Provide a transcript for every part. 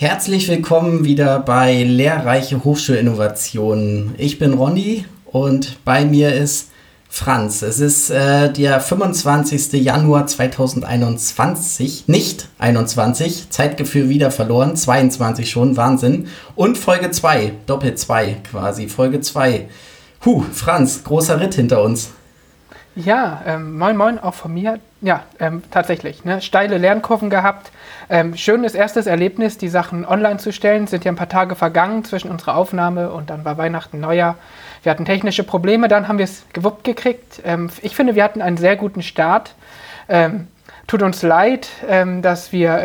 Herzlich willkommen wieder bei Lehrreiche Hochschulinnovationen. Ich bin Ronny und bei mir ist Franz. Es ist äh, der 25. Januar 2021, nicht 21, Zeitgefühl wieder verloren, 22 schon, Wahnsinn. Und Folge 2, Doppel 2 quasi, Folge 2. Huh, Franz, großer Ritt hinter uns. Ja, ähm, moin moin, auch von mir. Ja, ähm, tatsächlich. Ne? Steile Lernkurven gehabt. Ähm, schönes erstes Erlebnis, die Sachen online zu stellen. Sind ja ein paar Tage vergangen zwischen unserer Aufnahme und dann war Weihnachten, Neujahr. Wir hatten technische Probleme, dann haben wir es gewuppt gekriegt. Ähm, ich finde, wir hatten einen sehr guten Start. Ähm, tut uns leid, ähm, dass wir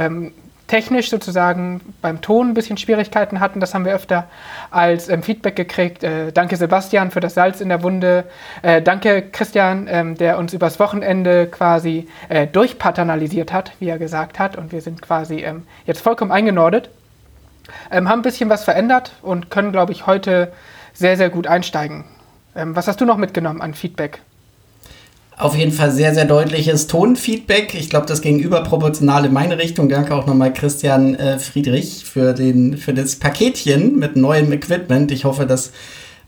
technisch sozusagen beim Ton ein bisschen Schwierigkeiten hatten. Das haben wir öfter als ähm, Feedback gekriegt. Äh, danke Sebastian für das Salz in der Wunde. Äh, danke Christian, ähm, der uns übers Wochenende quasi äh, durchpaternalisiert hat, wie er gesagt hat. Und wir sind quasi ähm, jetzt vollkommen eingenordet. Ähm, haben ein bisschen was verändert und können, glaube ich, heute sehr, sehr gut einsteigen. Ähm, was hast du noch mitgenommen an Feedback? Auf jeden Fall sehr, sehr deutliches Tonfeedback. Ich glaube, das ging überproportional in meine Richtung. Danke auch nochmal Christian äh, Friedrich für, den, für das Paketchen mit neuem Equipment. Ich hoffe, dass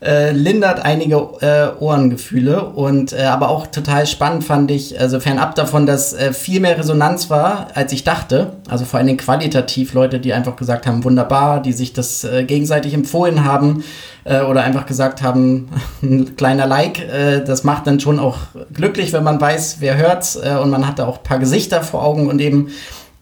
äh, lindert einige äh, Ohrengefühle und äh, aber auch total spannend fand ich, also fernab davon, dass äh, viel mehr Resonanz war, als ich dachte. Also vor allen Dingen qualitativ Leute, die einfach gesagt haben, wunderbar, die sich das äh, gegenseitig empfohlen haben äh, oder einfach gesagt haben, ein kleiner Like, äh, das macht dann schon auch glücklich, wenn man weiß, wer hört's äh, und man hat da auch ein paar Gesichter vor Augen und eben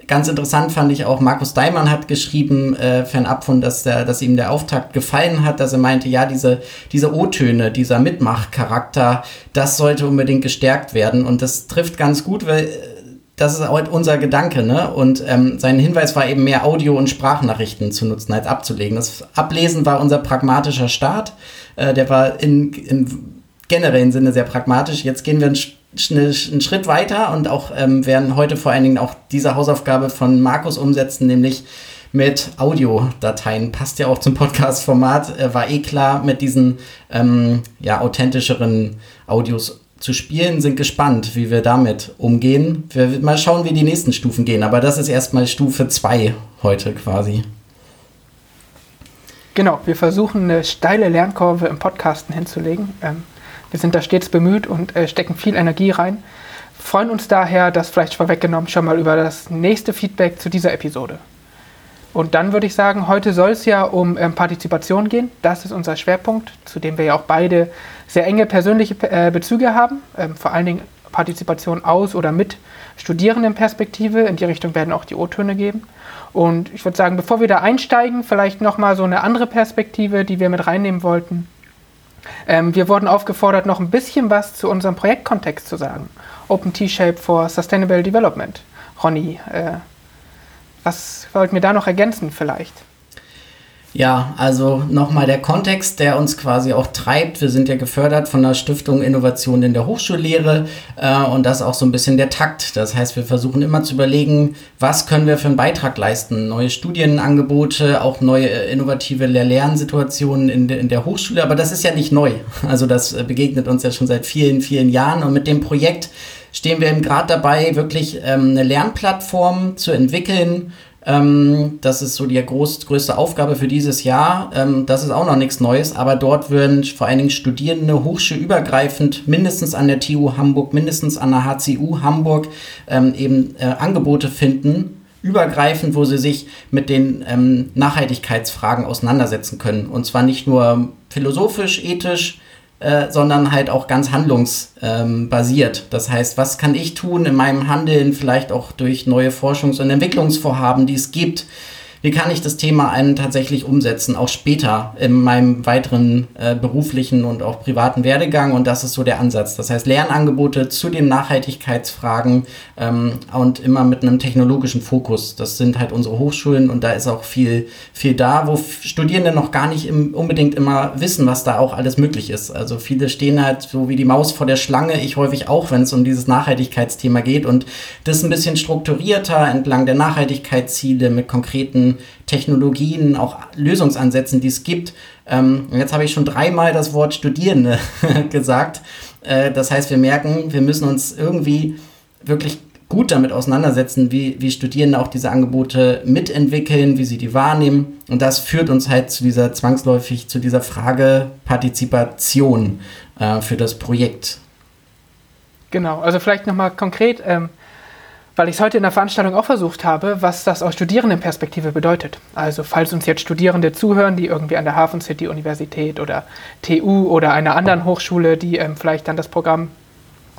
Ganz interessant fand ich auch, Markus Daimann hat geschrieben, äh, fernab von, dass, der, dass ihm der Auftakt gefallen hat, dass er meinte, ja, diese, diese O-Töne, dieser Mitmachcharakter, das sollte unbedingt gestärkt werden. Und das trifft ganz gut, weil äh, das ist auch unser Gedanke, ne? Und ähm, sein Hinweis war eben mehr Audio- und Sprachnachrichten zu nutzen als abzulegen. Das Ablesen war unser pragmatischer Start. Äh, der war in, in generellen Sinne sehr pragmatisch. Jetzt gehen wir ein einen Schritt weiter und auch ähm, werden heute vor allen Dingen auch diese Hausaufgabe von Markus umsetzen, nämlich mit Audiodateien. Passt ja auch zum Podcast-Format. Äh, war eh klar, mit diesen ähm, ja, authentischeren Audios zu spielen. Sind gespannt, wie wir damit umgehen. Wir mal schauen, wie die nächsten Stufen gehen. Aber das ist erstmal Stufe 2 heute quasi. Genau, wir versuchen eine steile Lernkurve im Podcasten hinzulegen. Ähm, wir sind da stets bemüht und äh, stecken viel Energie rein. Freuen uns daher, das vielleicht vorweggenommen, schon mal über das nächste Feedback zu dieser Episode. Und dann würde ich sagen, heute soll es ja um ähm, Partizipation gehen. Das ist unser Schwerpunkt, zu dem wir ja auch beide sehr enge persönliche äh, Bezüge haben. Ähm, vor allen Dingen Partizipation aus oder mit Studierendenperspektive. In die Richtung werden auch die O-Töne geben. Und ich würde sagen, bevor wir da einsteigen, vielleicht nochmal so eine andere Perspektive, die wir mit reinnehmen wollten. Ähm, wir wurden aufgefordert, noch ein bisschen was zu unserem Projektkontext zu sagen. Open T-Shape for Sustainable Development. Ronny, äh, was wollten wir da noch ergänzen vielleicht? Ja, also nochmal der Kontext, der uns quasi auch treibt. Wir sind ja gefördert von der Stiftung Innovation in der Hochschullehre äh, und das auch so ein bisschen der Takt. Das heißt, wir versuchen immer zu überlegen, was können wir für einen Beitrag leisten. Neue Studienangebote, auch neue äh, innovative Lehr-Lernsituationen in, de in der Hochschule. Aber das ist ja nicht neu. Also das äh, begegnet uns ja schon seit vielen, vielen Jahren und mit dem Projekt stehen wir eben gerade dabei, wirklich ähm, eine Lernplattform zu entwickeln, ähm, das ist so die groß, größte Aufgabe für dieses Jahr. Ähm, das ist auch noch nichts Neues, aber dort würden vor allen Dingen Studierende hochschulübergreifend mindestens an der TU Hamburg, mindestens an der HCU Hamburg ähm, eben äh, Angebote finden, übergreifend, wo sie sich mit den ähm, Nachhaltigkeitsfragen auseinandersetzen können. Und zwar nicht nur philosophisch, ethisch, äh, sondern halt auch ganz handlungsbasiert. Das heißt, was kann ich tun in meinem Handeln, vielleicht auch durch neue Forschungs- und Entwicklungsvorhaben, die es gibt, wie kann ich das Thema einen tatsächlich umsetzen, auch später in meinem weiteren äh, beruflichen und auch privaten Werdegang. Und das ist so der Ansatz. Das heißt, Lernangebote zu den Nachhaltigkeitsfragen ähm, und immer mit einem technologischen Fokus. Das sind halt unsere Hochschulen und da ist auch viel, viel da, wo Studierende noch gar nicht im, unbedingt immer wissen, was da auch alles möglich ist. Also viele stehen halt so wie die Maus vor der Schlange, ich häufig auch, wenn es um dieses Nachhaltigkeitsthema geht und das ein bisschen strukturierter entlang der Nachhaltigkeitsziele mit konkreten Technologien, auch Lösungsansätzen, die es gibt. Ähm, jetzt habe ich schon dreimal das Wort Studierende gesagt. Äh, das heißt, wir merken, wir müssen uns irgendwie wirklich gut damit auseinandersetzen, wie, wie Studierende auch diese Angebote mitentwickeln, wie sie die wahrnehmen. Und das führt uns halt zu dieser zwangsläufig zu dieser Frage Partizipation äh, für das Projekt. Genau, also vielleicht nochmal konkret, ähm, weil ich es heute in der Veranstaltung auch versucht habe, was das aus Studierendenperspektive bedeutet. Also falls uns jetzt Studierende zuhören, die irgendwie an der Hafen City Universität oder TU oder einer anderen Hochschule, die ähm, vielleicht dann das Programm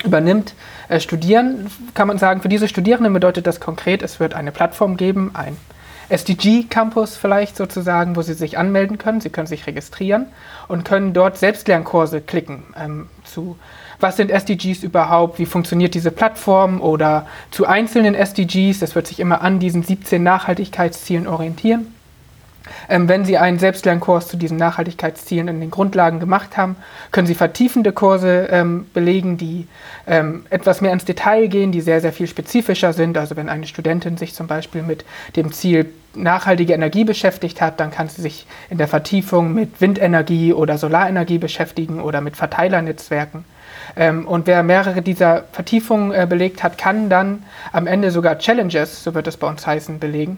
übernimmt, äh, studieren, kann man sagen, für diese Studierenden bedeutet das konkret, es wird eine Plattform geben, ein SDG-Campus vielleicht sozusagen, wo sie sich anmelden können. Sie können sich registrieren und können dort Selbstlernkurse klicken ähm, zu was sind SDGs überhaupt, wie funktioniert diese Plattform oder zu einzelnen SDGs. Das wird sich immer an diesen 17 Nachhaltigkeitszielen orientieren. Ähm, wenn Sie einen Selbstlernkurs zu diesen Nachhaltigkeitszielen in den Grundlagen gemacht haben, können Sie vertiefende Kurse ähm, belegen, die ähm, etwas mehr ins Detail gehen, die sehr, sehr viel spezifischer sind. Also wenn eine Studentin sich zum Beispiel mit dem Ziel nachhaltige Energie beschäftigt hat, dann kann sie sich in der Vertiefung mit Windenergie oder Solarenergie beschäftigen oder mit Verteilernetzwerken. Ähm, und wer mehrere dieser Vertiefungen äh, belegt hat, kann dann am Ende sogar Challenges, so wird es bei uns heißen, belegen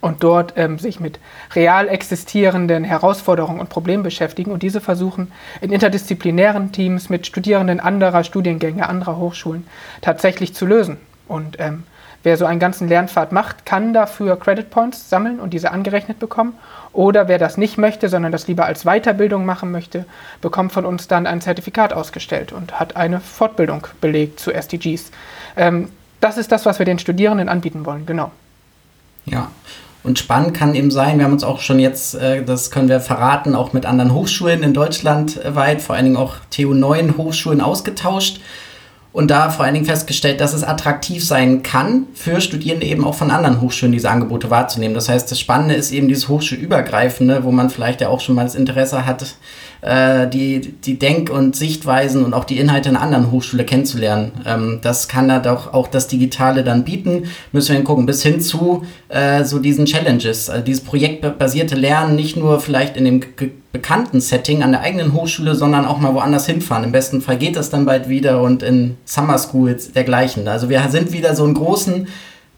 und dort ähm, sich mit real existierenden Herausforderungen und Problemen beschäftigen und diese versuchen in interdisziplinären Teams mit Studierenden anderer Studiengänge, anderer Hochschulen tatsächlich zu lösen. Und ähm, wer so einen ganzen Lernpfad macht, kann dafür Credit Points sammeln und diese angerechnet bekommen. Oder wer das nicht möchte, sondern das lieber als Weiterbildung machen möchte, bekommt von uns dann ein Zertifikat ausgestellt und hat eine Fortbildung belegt zu SDGs. Ähm, das ist das, was wir den Studierenden anbieten wollen, genau. Ja, und spannend kann eben sein, wir haben uns auch schon jetzt, äh, das können wir verraten, auch mit anderen Hochschulen in Deutschland weit, vor allen Dingen auch TU9 Hochschulen ausgetauscht und da vor allen Dingen festgestellt, dass es attraktiv sein kann, für Studierende eben auch von anderen Hochschulen diese Angebote wahrzunehmen. Das heißt, das Spannende ist eben dieses Hochschulübergreifende, wo man vielleicht ja auch schon mal das Interesse hat, äh, die, die Denk- und Sichtweisen und auch die Inhalte einer anderen Hochschule kennenzulernen. Ähm, das kann da doch auch das Digitale dann bieten. Müssen wir hingucken, bis hin zu äh, so diesen Challenges, also dieses projektbasierte Lernen, nicht nur vielleicht in dem bekannten Setting an der eigenen Hochschule, sondern auch mal woanders hinfahren. Im besten Fall geht das dann bald wieder und in Summer Schools dergleichen. Also wir sind wieder so einen großen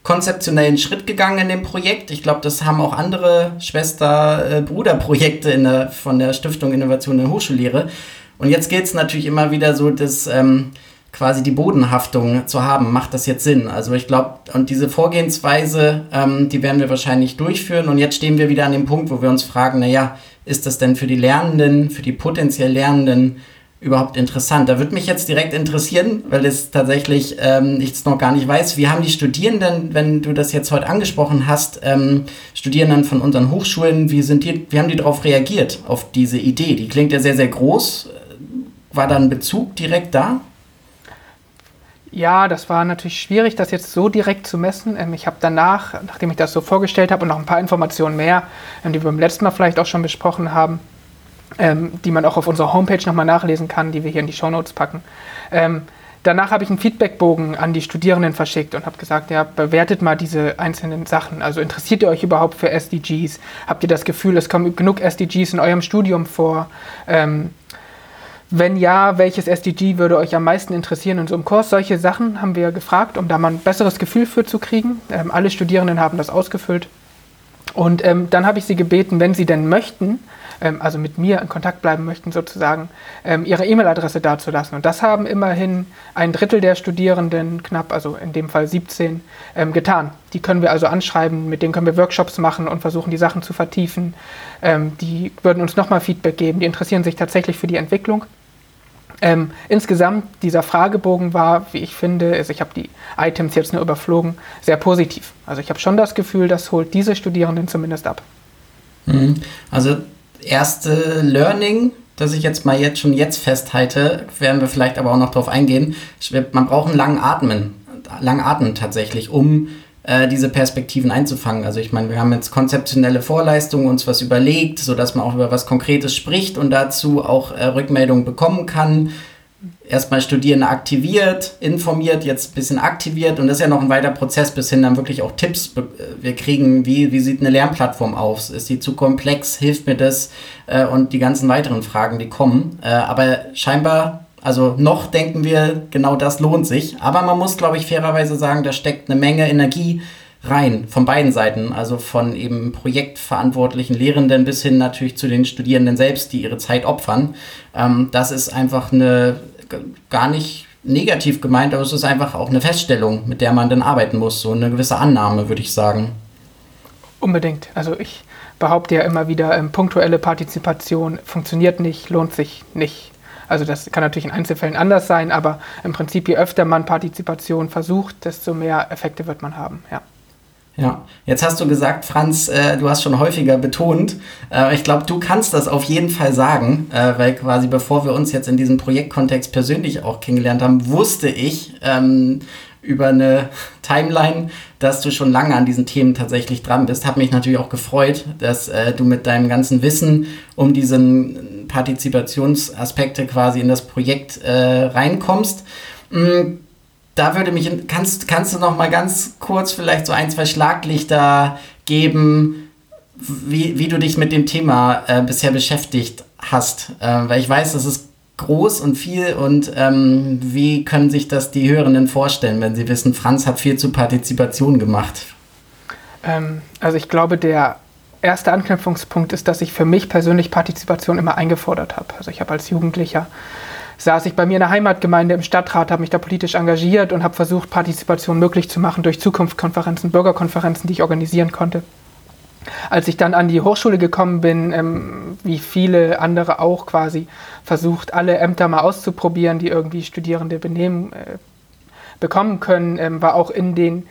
konzeptionellen Schritt gegangen in dem Projekt. Ich glaube, das haben auch andere Schwester-Bruder-Projekte äh, von der Stiftung Innovation in Hochschullehre. Und jetzt geht es natürlich immer wieder so, dass ähm, quasi die Bodenhaftung zu haben. Macht das jetzt Sinn? Also ich glaube, und diese Vorgehensweise, ähm, die werden wir wahrscheinlich durchführen. Und jetzt stehen wir wieder an dem Punkt, wo wir uns fragen, naja, ist das denn für die Lernenden, für die potenziell Lernenden überhaupt interessant? Da würde mich jetzt direkt interessieren, weil es tatsächlich ähm, ich noch gar nicht weiß. Wie haben die Studierenden, wenn du das jetzt heute angesprochen hast, ähm, Studierenden von unseren Hochschulen, wie sind die, wie haben die darauf reagiert, auf diese Idee? Die klingt ja sehr, sehr groß. War da ein Bezug direkt da? Ja, das war natürlich schwierig, das jetzt so direkt zu messen. Ähm, ich habe danach, nachdem ich das so vorgestellt habe und noch ein paar Informationen mehr, ähm, die wir beim letzten Mal vielleicht auch schon besprochen haben, ähm, die man auch auf unserer Homepage nochmal nachlesen kann, die wir hier in die Shownotes packen. Ähm, danach habe ich einen Feedbackbogen an die Studierenden verschickt und habe gesagt, ja, bewertet mal diese einzelnen Sachen. Also interessiert ihr euch überhaupt für SDGs? Habt ihr das Gefühl, es kommen genug SDGs in eurem Studium vor? Ähm, wenn ja, welches SDG würde euch am meisten interessieren in so einem Kurs? Solche Sachen haben wir gefragt, um da mal ein besseres Gefühl für zu kriegen. Ähm, alle Studierenden haben das ausgefüllt. Und ähm, dann habe ich sie gebeten, wenn sie denn möchten, ähm, also mit mir in Kontakt bleiben möchten, sozusagen, ähm, ihre E-Mail-Adresse dazulassen. Und das haben immerhin ein Drittel der Studierenden, knapp, also in dem Fall 17, ähm, getan. Die können wir also anschreiben, mit denen können wir Workshops machen und versuchen, die Sachen zu vertiefen. Ähm, die würden uns nochmal Feedback geben, die interessieren sich tatsächlich für die Entwicklung. Ähm, insgesamt, dieser Fragebogen war, wie ich finde, also ich habe die Items jetzt nur überflogen, sehr positiv. Also ich habe schon das Gefühl, das holt diese Studierenden zumindest ab. Mhm. Also erste Learning, das ich jetzt mal jetzt schon jetzt festhalte, werden wir vielleicht aber auch noch darauf eingehen. Man braucht einen langen Atmen, langen Atmen tatsächlich, um äh, diese Perspektiven einzufangen. Also ich meine, wir haben jetzt konzeptionelle Vorleistungen, uns was überlegt, sodass man auch über was Konkretes spricht und dazu auch äh, Rückmeldungen bekommen kann. Erstmal Studierende aktiviert, informiert, jetzt ein bisschen aktiviert und das ist ja noch ein weiter Prozess, bis hin dann wirklich auch Tipps äh, wir kriegen, wie, wie sieht eine Lernplattform aus? Ist die zu komplex? Hilft mir das? Äh, und die ganzen weiteren Fragen, die kommen. Äh, aber scheinbar Also noch denken wir, genau das lohnt sich. Aber man muss, glaube ich, fairerweise sagen, da steckt eine Menge Energie rein, von beiden Seiten. Also von eben projektverantwortlichen Lehrenden bis hin natürlich zu den Studierenden selbst, die ihre Zeit opfern. Ähm, das ist einfach eine gar nicht negativ gemeint, aber es ist einfach auch eine Feststellung, mit der man dann arbeiten muss. So eine gewisse Annahme, würde ich sagen. Unbedingt. Also ich behaupte ja immer wieder, ähm, punktuelle Partizipation funktioniert nicht, lohnt sich nicht. Also das kann natürlich in Einzelfällen anders sein, aber im Prinzip, je öfter man Partizipation versucht, desto mehr Effekte wird man haben. Ja. Ja, jetzt hast du gesagt, Franz, äh, du hast schon häufiger betont. Äh, ich glaube, du kannst das auf jeden Fall sagen, äh, weil quasi bevor wir uns jetzt in diesem Projektkontext persönlich auch kennengelernt haben, wusste ich ähm, über eine Timeline, dass du schon lange an diesen Themen tatsächlich dran bist. Hat mich natürlich auch gefreut, dass äh, du mit deinem ganzen Wissen um diesen Partizipationsaspekte quasi in das Projekt äh, reinkommst. Mhm da würde mich, kannst, kannst du noch mal ganz kurz vielleicht so ein, zwei Schlaglichter geben, wie, wie du dich mit dem Thema äh, bisher beschäftigt hast? Äh, weil ich weiß, das ist groß und viel und ähm, wie können sich das die Hörenden vorstellen, wenn sie wissen, Franz hat viel zu Partizipation gemacht? Ähm, also ich glaube, der erste Anknüpfungspunkt ist, dass ich für mich persönlich Partizipation immer eingefordert habe. Also ich habe als Jugendlicher saß ich bei mir in der Heimatgemeinde im Stadtrat, habe mich da politisch engagiert und habe versucht, Partizipation möglich zu machen durch Zukunftskonferenzen, Bürgerkonferenzen, die ich organisieren konnte. Als ich dann an die Hochschule gekommen bin, ähm, wie viele andere auch quasi, versucht, alle Ämter mal auszuprobieren, die irgendwie Studierende benehmen, äh, bekommen können, ähm, war auch in den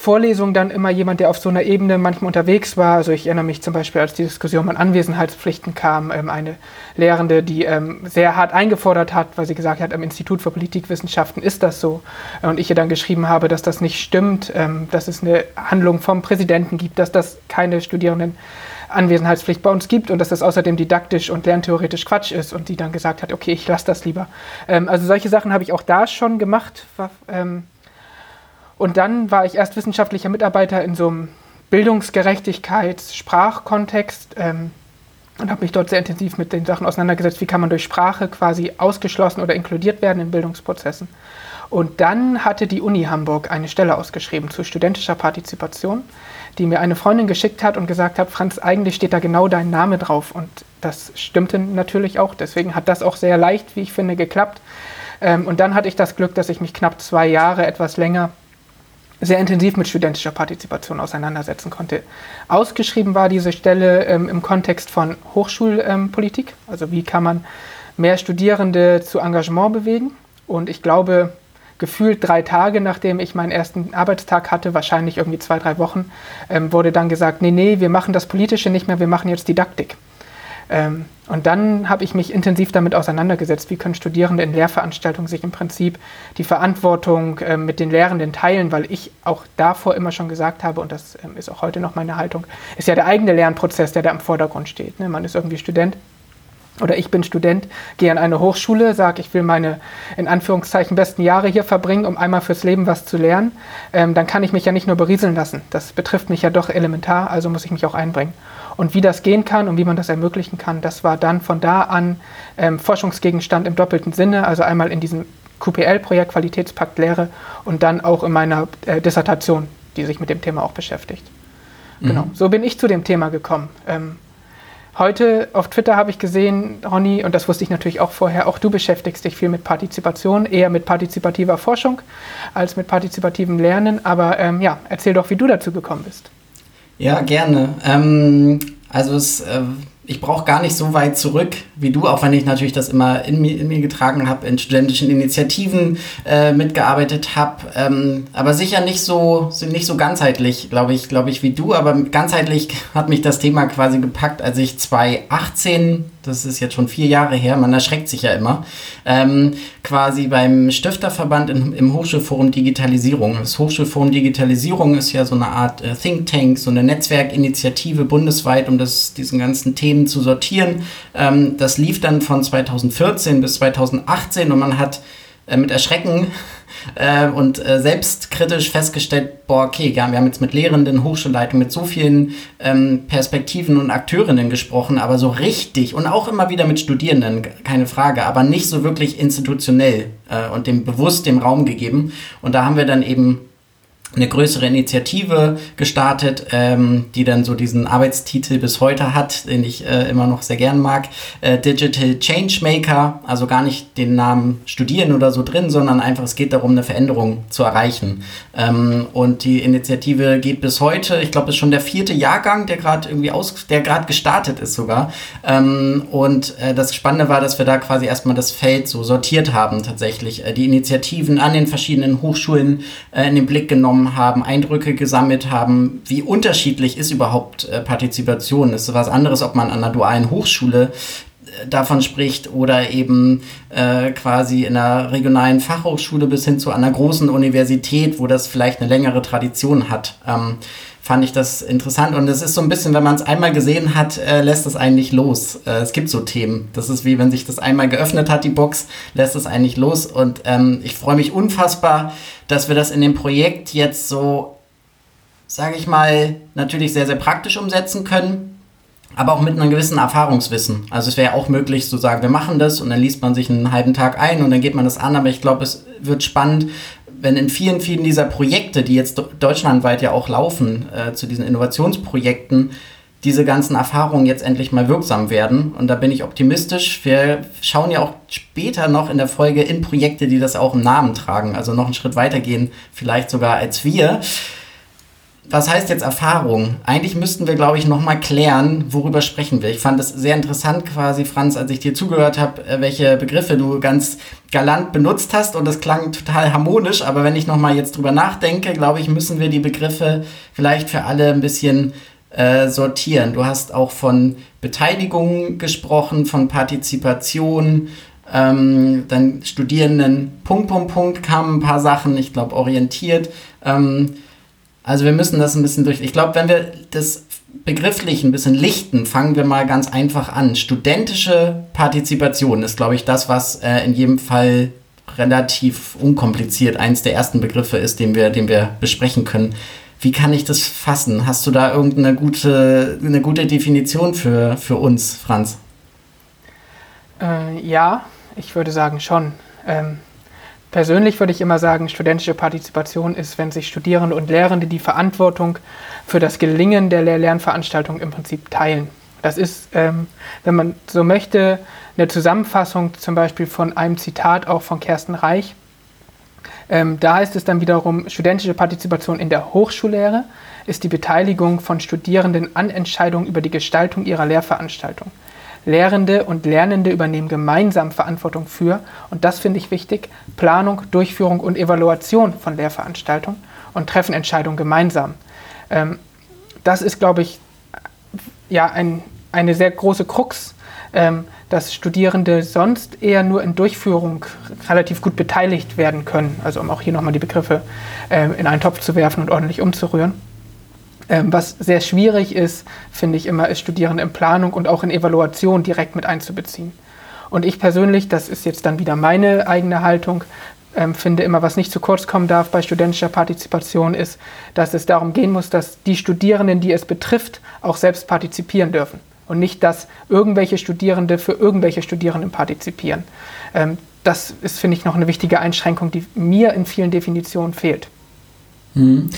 Vorlesung dann immer jemand, der auf so einer Ebene manchmal unterwegs war. Also ich erinnere mich zum Beispiel, als die Diskussion an Anwesenheitspflichten kam, ähm, eine Lehrende, die ähm, sehr hart eingefordert hat, weil sie gesagt hat, am Institut für Politikwissenschaften ist das so. Und ich ihr dann geschrieben habe, dass das nicht stimmt, ähm, dass es eine Handlung vom Präsidenten gibt, dass das keine Studierenden Anwesenheitspflicht bei uns gibt und dass das außerdem didaktisch und lerntheoretisch Quatsch ist und die dann gesagt hat, okay, ich lasse das lieber. Ähm, also solche Sachen habe ich auch da schon gemacht. Ähm, und dann war ich erst wissenschaftlicher Mitarbeiter in so einem Bildungsgerechtigkeits-Sprachkontext ähm, und habe mich dort sehr intensiv mit den Sachen auseinandergesetzt, wie kann man durch Sprache quasi ausgeschlossen oder inkludiert werden in Bildungsprozessen. Und dann hatte die Uni Hamburg eine Stelle ausgeschrieben zu studentischer Partizipation, die mir eine Freundin geschickt hat und gesagt hat, Franz, eigentlich steht da genau dein Name drauf. Und das stimmte natürlich auch. Deswegen hat das auch sehr leicht, wie ich finde, geklappt. Ähm, und dann hatte ich das Glück, dass ich mich knapp zwei Jahre, etwas länger, sehr intensiv mit studentischer Partizipation auseinandersetzen konnte. Ausgeschrieben war diese Stelle ähm, im Kontext von Hochschulpolitik, ähm, also wie kann man mehr Studierende zu Engagement bewegen. Und ich glaube, gefühlt drei Tage, nachdem ich meinen ersten Arbeitstag hatte, wahrscheinlich irgendwie zwei, drei Wochen, ähm, wurde dann gesagt, nee, nee, wir machen das Politische nicht mehr, wir machen jetzt Didaktik. Ähm, und dann habe ich mich intensiv damit auseinandergesetzt, wie können Studierende in Lehrveranstaltungen sich im Prinzip die Verantwortung äh, mit den Lehrenden teilen, weil ich auch davor immer schon gesagt habe, und das ähm, ist auch heute noch meine Haltung, ist ja der eigene Lernprozess, der da im Vordergrund steht. Ne? Man ist irgendwie Student oder ich bin Student, gehe an eine Hochschule, sage, ich will meine in Anführungszeichen besten Jahre hier verbringen, um einmal fürs Leben was zu lernen, ähm, dann kann ich mich ja nicht nur berieseln lassen. Das betrifft mich ja doch elementar, also muss ich mich auch einbringen. Und wie das gehen kann und wie man das ermöglichen kann, das war dann von da an ähm, Forschungsgegenstand im doppelten Sinne, also einmal in diesem QPL-Projekt Qualitätspakt Lehre und dann auch in meiner äh, Dissertation, die sich mit dem Thema auch beschäftigt. Mhm. Genau, so bin ich zu dem Thema gekommen. Ähm, heute auf Twitter habe ich gesehen, Ronny, und das wusste ich natürlich auch vorher, auch du beschäftigst dich viel mit Partizipation, eher mit partizipativer Forschung als mit partizipativem Lernen. Aber ähm, ja, erzähl doch, wie du dazu gekommen bist. Ja, gerne. Ähm, also es, äh, ich brauche gar nicht so weit zurück wie du, auch wenn ich natürlich das immer in mir, in mir getragen habe, in studentischen Initiativen äh, mitgearbeitet habe. Ähm, aber sicher nicht so, nicht so ganzheitlich, glaube ich, glaube ich, wie du. Aber ganzheitlich hat mich das Thema quasi gepackt, als ich 2018 das ist jetzt schon vier Jahre her, man erschreckt sich ja immer, ähm, quasi beim Stifterverband in, im Hochschulforum Digitalisierung. Das Hochschulforum Digitalisierung ist ja so eine Art äh, Think Tank, so eine Netzwerkinitiative bundesweit, um das, diesen ganzen Themen zu sortieren. Ähm, das lief dann von 2014 bis 2018 und man hat äh, mit Erschrecken äh, und äh, selbstkritisch festgestellt, boah, okay, ja, wir haben jetzt mit Lehrenden, Hochschulleitungen, mit so vielen ähm, Perspektiven und Akteurinnen gesprochen, aber so richtig und auch immer wieder mit Studierenden, keine Frage, aber nicht so wirklich institutionell äh, und dem bewusst dem Raum gegeben. Und da haben wir dann eben eine größere Initiative gestartet, ähm, die dann so diesen Arbeitstitel bis heute hat, den ich äh, immer noch sehr gern mag. Äh, Digital Changemaker, also gar nicht den Namen studieren oder so drin, sondern einfach es geht darum, eine Veränderung zu erreichen. Ähm, und die Initiative geht bis heute, ich glaube, es ist schon der vierte Jahrgang, der gerade irgendwie aus, der gerade gestartet ist sogar. Ähm, und äh, das Spannende war, dass wir da quasi erstmal das Feld so sortiert haben, tatsächlich. Äh, die Initiativen an den verschiedenen Hochschulen äh, in den Blick genommen teilgenommen haben, Eindrücke gesammelt haben, wie unterschiedlich ist überhaupt äh, Partizipation. Ist was anderes, ob man an einer dualen Hochschule äh, davon spricht oder eben äh, quasi in einer regionalen Fachhochschule bis hin zu einer großen Universität, wo das vielleicht eine längere Tradition hat. Ähm, fand ich das interessant. Und es ist so ein bisschen, wenn man es einmal gesehen hat, äh, lässt es eigentlich los. Äh, es gibt so Themen. Das ist wie wenn sich das einmal geöffnet hat, die Box, lässt es eigentlich los. Und ähm, ich freue mich unfassbar, dass wir das in dem Projekt jetzt so, sage ich mal, natürlich sehr, sehr praktisch umsetzen können aber auch mit einem gewissen Erfahrungswissen. Also es wäre auch möglich zu sagen, wir machen das und dann liest man sich einen halben Tag ein und dann geht man das an, aber ich glaube, es wird spannend, wenn in vielen, vielen dieser Projekte, die jetzt deutschlandweit ja auch laufen, äh, zu diesen Innovationsprojekten, diese ganzen Erfahrungen jetzt endlich mal wirksam werden. Und da bin ich optimistisch. Wir schauen ja auch später noch in der Folge in Projekte, die das auch im Namen tragen, also noch einen Schritt weiter gehen, vielleicht sogar als wir was heißt jetzt Erfahrung? Eigentlich müssten wir, glaube ich, nochmal klären, worüber sprechen wir. Ich fand es sehr interessant quasi, Franz, als ich dir zugehört habe, äh, welche Begriffe du ganz galant benutzt hast und das klang total harmonisch, aber wenn ich nochmal jetzt drüber nachdenke, glaube ich, müssen wir die Begriffe vielleicht für alle ein bisschen äh, sortieren. Du hast auch von Beteiligung gesprochen, von Partizipation, ähm, dann Studierenden, Punkt, Punkt, Punkt, kamen ein paar Sachen, ich glaube, orientiert. Ähm, also wir müssen das ein bisschen durch. Ich glaube, wenn wir das begrifflich ein bisschen lichten, fangen wir mal ganz einfach an. Studentische Partizipation ist, glaube ich, das, was äh, in jedem Fall relativ unkompliziert eins der ersten Begriffe ist, den wir, den wir besprechen können. Wie kann ich das fassen? Hast du da irgendeine gute, eine gute Definition für, für uns, Franz? Äh, ja, ich würde sagen schon. Ähm, Persönlich würde ich immer sagen, studentische Partizipation ist, wenn sich Studierende und Lehrende die Verantwortung für das Gelingen der Lehr-Lernveranstaltung im Prinzip teilen. Das ist, ähm, wenn man so möchte, eine Zusammenfassung zum Beispiel von einem Zitat auch von Kersten Reich. Ähm, da heißt es dann wiederum, studentische Partizipation in der Hochschullehre ist die Beteiligung von Studierenden an Entscheidungen über die Gestaltung ihrer Lehrveranstaltung. Lehrende und Lernende übernehmen gemeinsam Verantwortung für, und das finde ich wichtig, Planung, Durchführung und Evaluation von Lehrveranstaltungen und treffen Entscheidungen gemeinsam. Ähm, das ist, glaube ich, ja, ein, eine sehr große Krux, ähm, dass Studierende sonst eher nur in Durchführung relativ gut beteiligt werden können. Also um auch hier nochmal die Begriffe äh, in einen Topf zu werfen und ordentlich umzurühren. Ähm, was sehr schwierig ist, finde ich immer, ist Studierende in Planung und auch in Evaluation direkt mit einzubeziehen. Und ich persönlich, das ist jetzt dann wieder meine eigene Haltung, ähm, finde immer, was nicht zu kurz kommen darf bei studentischer Partizipation, ist, dass es darum gehen muss, dass die Studierenden, die es betrifft, auch selbst partizipieren dürfen. Und nicht, dass irgendwelche Studierende für irgendwelche Studierenden partizipieren. Ähm, das ist, finde ich, noch eine wichtige Einschränkung, die mir in vielen Definitionen fehlt. Mhm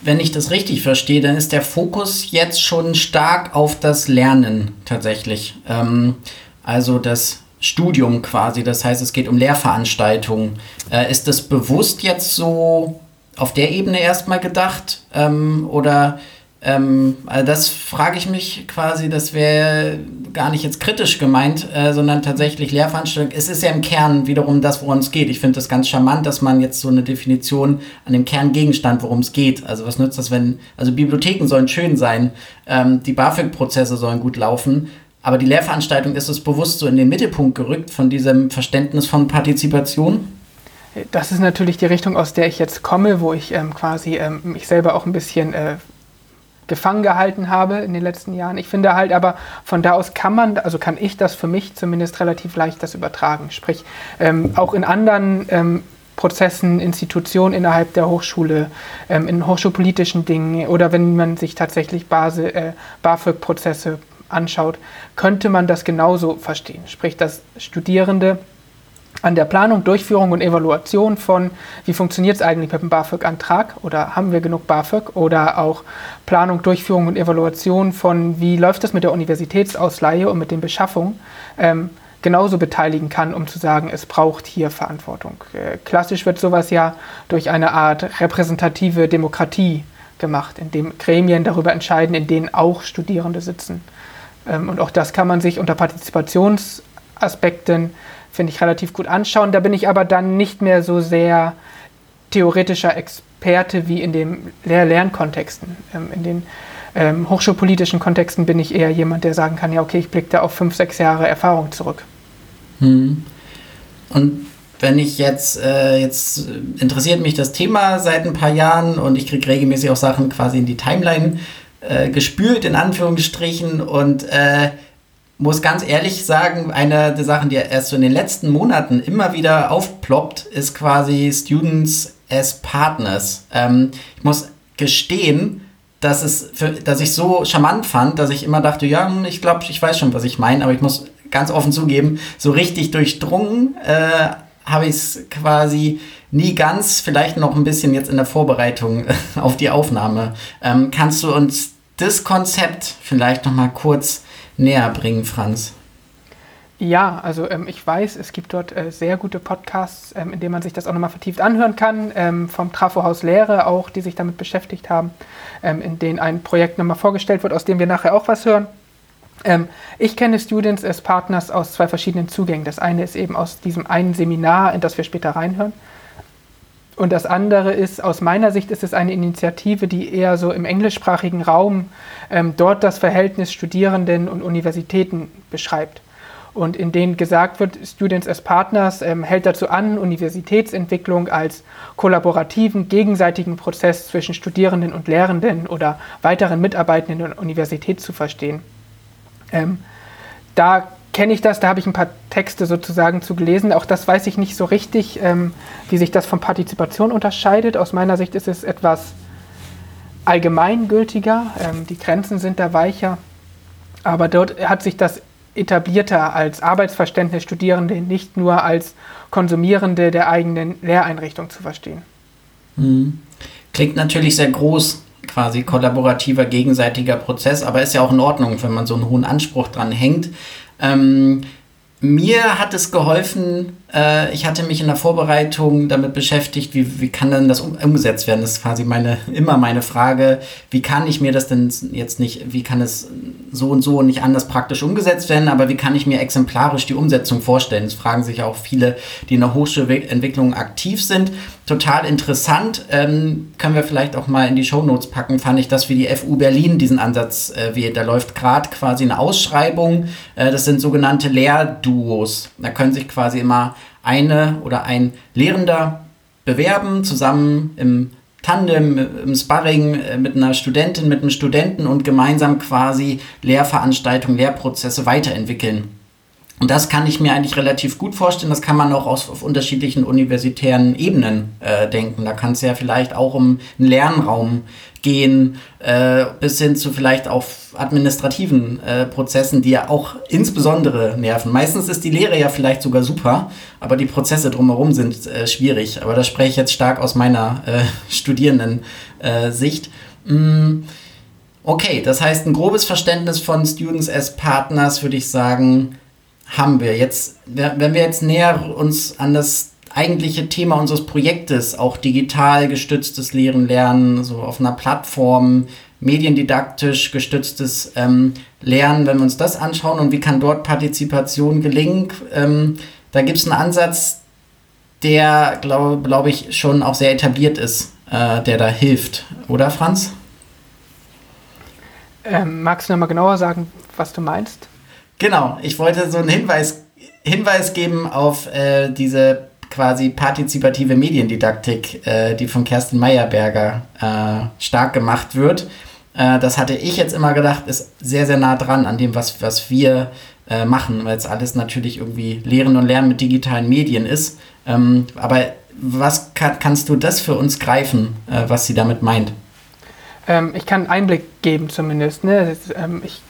wenn ich das richtig verstehe, dann ist der Fokus jetzt schon stark auf das Lernen tatsächlich. Ähm, also das Studium quasi. Das heißt, es geht um Lehrveranstaltungen. Äh, ist das bewusst jetzt so auf der Ebene erstmal gedacht? Ähm, oder ähm, also das frage ich mich quasi, das wäre gar nicht jetzt kritisch gemeint, äh, sondern tatsächlich Lehrveranstaltung. Es ist ja im Kern wiederum das, worum es geht. Ich finde das ganz charmant, dass man jetzt so eine Definition an dem Kerngegenstand, worum es geht. Also was nützt das, wenn, also Bibliotheken sollen schön sein, ähm, die BAföG-Prozesse sollen gut laufen, aber die Lehrveranstaltung ist es bewusst so in den Mittelpunkt gerückt von diesem Verständnis von Partizipation? Das ist natürlich die Richtung, aus der ich jetzt komme, wo ich ähm, quasi ähm, mich selber auch ein bisschen äh, gefangen gehalten habe in den letzten Jahren. Ich finde halt aber, von da aus kann man, also kann ich das für mich zumindest relativ leicht das übertragen. Sprich, ähm, auch in anderen ähm, Prozessen, Institutionen innerhalb der Hochschule, ähm, in hochschulpolitischen Dingen oder wenn man sich tatsächlich Base, äh, BAföG-Prozesse anschaut, könnte man das genauso verstehen. Sprich, dass Studierende an der Planung, Durchführung und Evaluation von, wie funktioniert es eigentlich mit dem BAföG-Antrag oder haben wir genug BAföG oder auch Planung, Durchführung und Evaluation von, wie läuft das mit der Universitätsausleihe und mit den Beschaffungen, ähm, genauso beteiligen kann, um zu sagen, es braucht hier Verantwortung. Äh, klassisch wird sowas ja durch eine Art repräsentative Demokratie gemacht, in dem Gremien darüber entscheiden, in denen auch Studierende sitzen. Ähm, und auch das kann man sich unter Partizipationsaspekten finde ich, relativ gut anschauen. Da bin ich aber dann nicht mehr so sehr theoretischer Experte wie in den Lehr-Lernkontexten. Ähm, in den ähm, hochschulpolitischen Kontexten bin ich eher jemand, der sagen kann, ja, okay, ich blicke da auf fünf, sechs Jahre Erfahrung zurück. Hm. Und wenn ich jetzt, äh, jetzt interessiert mich das Thema seit ein paar Jahren und ich kriege regelmäßig auch Sachen quasi in die Timeline äh, gespült, in Anführungsstrichen, und äh, muss ganz ehrlich sagen, eine der Sachen, die erst so in den letzten Monaten immer wieder aufploppt, ist quasi Students as Partners. Ähm, ich muss gestehen, dass, es für, dass ich so charmant fand, dass ich immer dachte, ja, hm, ich glaube, ich weiß schon, was ich meine, aber ich muss ganz offen zugeben, so richtig durchdrungen äh, habe ich es quasi nie ganz, vielleicht noch ein bisschen jetzt in der Vorbereitung auf die Aufnahme. Ähm, kannst du uns das Konzept vielleicht noch mal kurz näher bringen, Franz? Ja, also ähm, ich weiß, es gibt dort äh, sehr gute Podcasts, ähm, in denen man sich das auch nochmal vertieft anhören kann, ähm, vom Trafohaus Lehre auch, die sich damit beschäftigt haben, ähm, in denen ein Projekt nochmal vorgestellt wird, aus dem wir nachher auch was hören. Ähm, ich kenne Students as Partners aus zwei verschiedenen Zugängen. Das eine ist eben aus diesem einen Seminar, in das wir später reinhören. Und das andere ist, aus meiner Sicht ist es eine Initiative, die eher so im englischsprachigen Raum ähm, dort das Verhältnis Studierenden und Universitäten beschreibt. Und in denen gesagt wird, Students as Partners ähm, hält dazu an, Universitätsentwicklung als kollaborativen, gegenseitigen Prozess zwischen Studierenden und Lehrenden oder weiteren Mitarbeitenden der Universität zu verstehen. Ähm, da kenne ich das, da habe ich ein paar Texte sozusagen zu gelesen. Auch das weiß ich nicht so richtig, ähm, wie sich das von Partizipation unterscheidet. Aus meiner Sicht ist es etwas allgemeingültiger, ähm, die Grenzen sind da weicher, aber dort hat sich das etablierter als Arbeitsverständnis Studierende nicht nur als Konsumierende der eigenen Lehreinrichtung zu verstehen. Hm. Klingt natürlich sehr groß, quasi kollaborativer, gegenseitiger Prozess, aber ist ja auch in Ordnung, wenn man so einen hohen Anspruch dran hängt. Ähm, mir hat es geholfen, äh, ich hatte mich in der Vorbereitung damit beschäftigt, wie, wie kann denn das um, umgesetzt werden? Das ist quasi meine, immer meine Frage, wie kann ich mir das denn jetzt nicht, wie kann es so und so nicht anders praktisch umgesetzt werden, aber wie kann ich mir exemplarisch die Umsetzung vorstellen? Das fragen sich auch viele, die in der Hochschulentwicklung aktiv sind. Total interessant, ähm, können wir vielleicht auch mal in die Shownotes packen, fand ich das wie die FU Berlin diesen Ansatz äh, wählt. Da läuft gerade quasi eine Ausschreibung, äh, das sind sogenannte Lehrduos. Da können sich quasi immer eine oder ein Lehrender bewerben, zusammen im Tandem, im Sparring äh, mit einer Studentin, mit einem Studenten und gemeinsam quasi Lehrveranstaltungen, Lehrprozesse weiterentwickeln. Und das kann ich mir eigentlich relativ gut vorstellen. Das kann man auch aus, auf unterschiedlichen universitären Ebenen äh, denken. Da kann es ja vielleicht auch um einen Lernraum gehen, äh, bis hin zu vielleicht auch administrativen äh, Prozessen, die ja auch insbesondere nerven. Meistens ist die Lehre ja vielleicht sogar super, aber die Prozesse drumherum sind äh, schwierig. Aber da spreche ich jetzt stark aus meiner äh, Studierenden-Sicht. Äh, mm, okay, das heißt, ein grobes Verständnis von Students as Partners würde ich sagen, haben wir. Jetzt, wenn wir jetzt näher uns an das eigentliche Thema unseres Projektes, auch digital gestütztes Lehren, Lernen, so auf einer Plattform, mediendidaktisch gestütztes ähm, Lernen, wenn wir uns das anschauen und wie kann dort Partizipation gelingen, ähm, da gibt es einen Ansatz, der, glaube glaub ich, schon auch sehr etabliert ist, äh, der da hilft. Oder, Franz? Ähm, magst du noch mal genauer sagen, was du meinst? Genau, ich wollte so einen Hinweis, Hinweis geben auf äh, diese quasi partizipative Mediendidaktik, äh, die von Kerstin Meyerberger äh, stark gemacht wird. Äh, das hatte ich jetzt immer gedacht, ist sehr, sehr nah dran an dem, was, was wir äh, machen, weil es alles natürlich irgendwie Lehren und Lernen mit digitalen Medien ist. Ähm, aber was kann, kannst du das für uns greifen, äh, was sie damit meint? Ähm, ich kann Einblick geben zumindest. Ne? Ähm, ich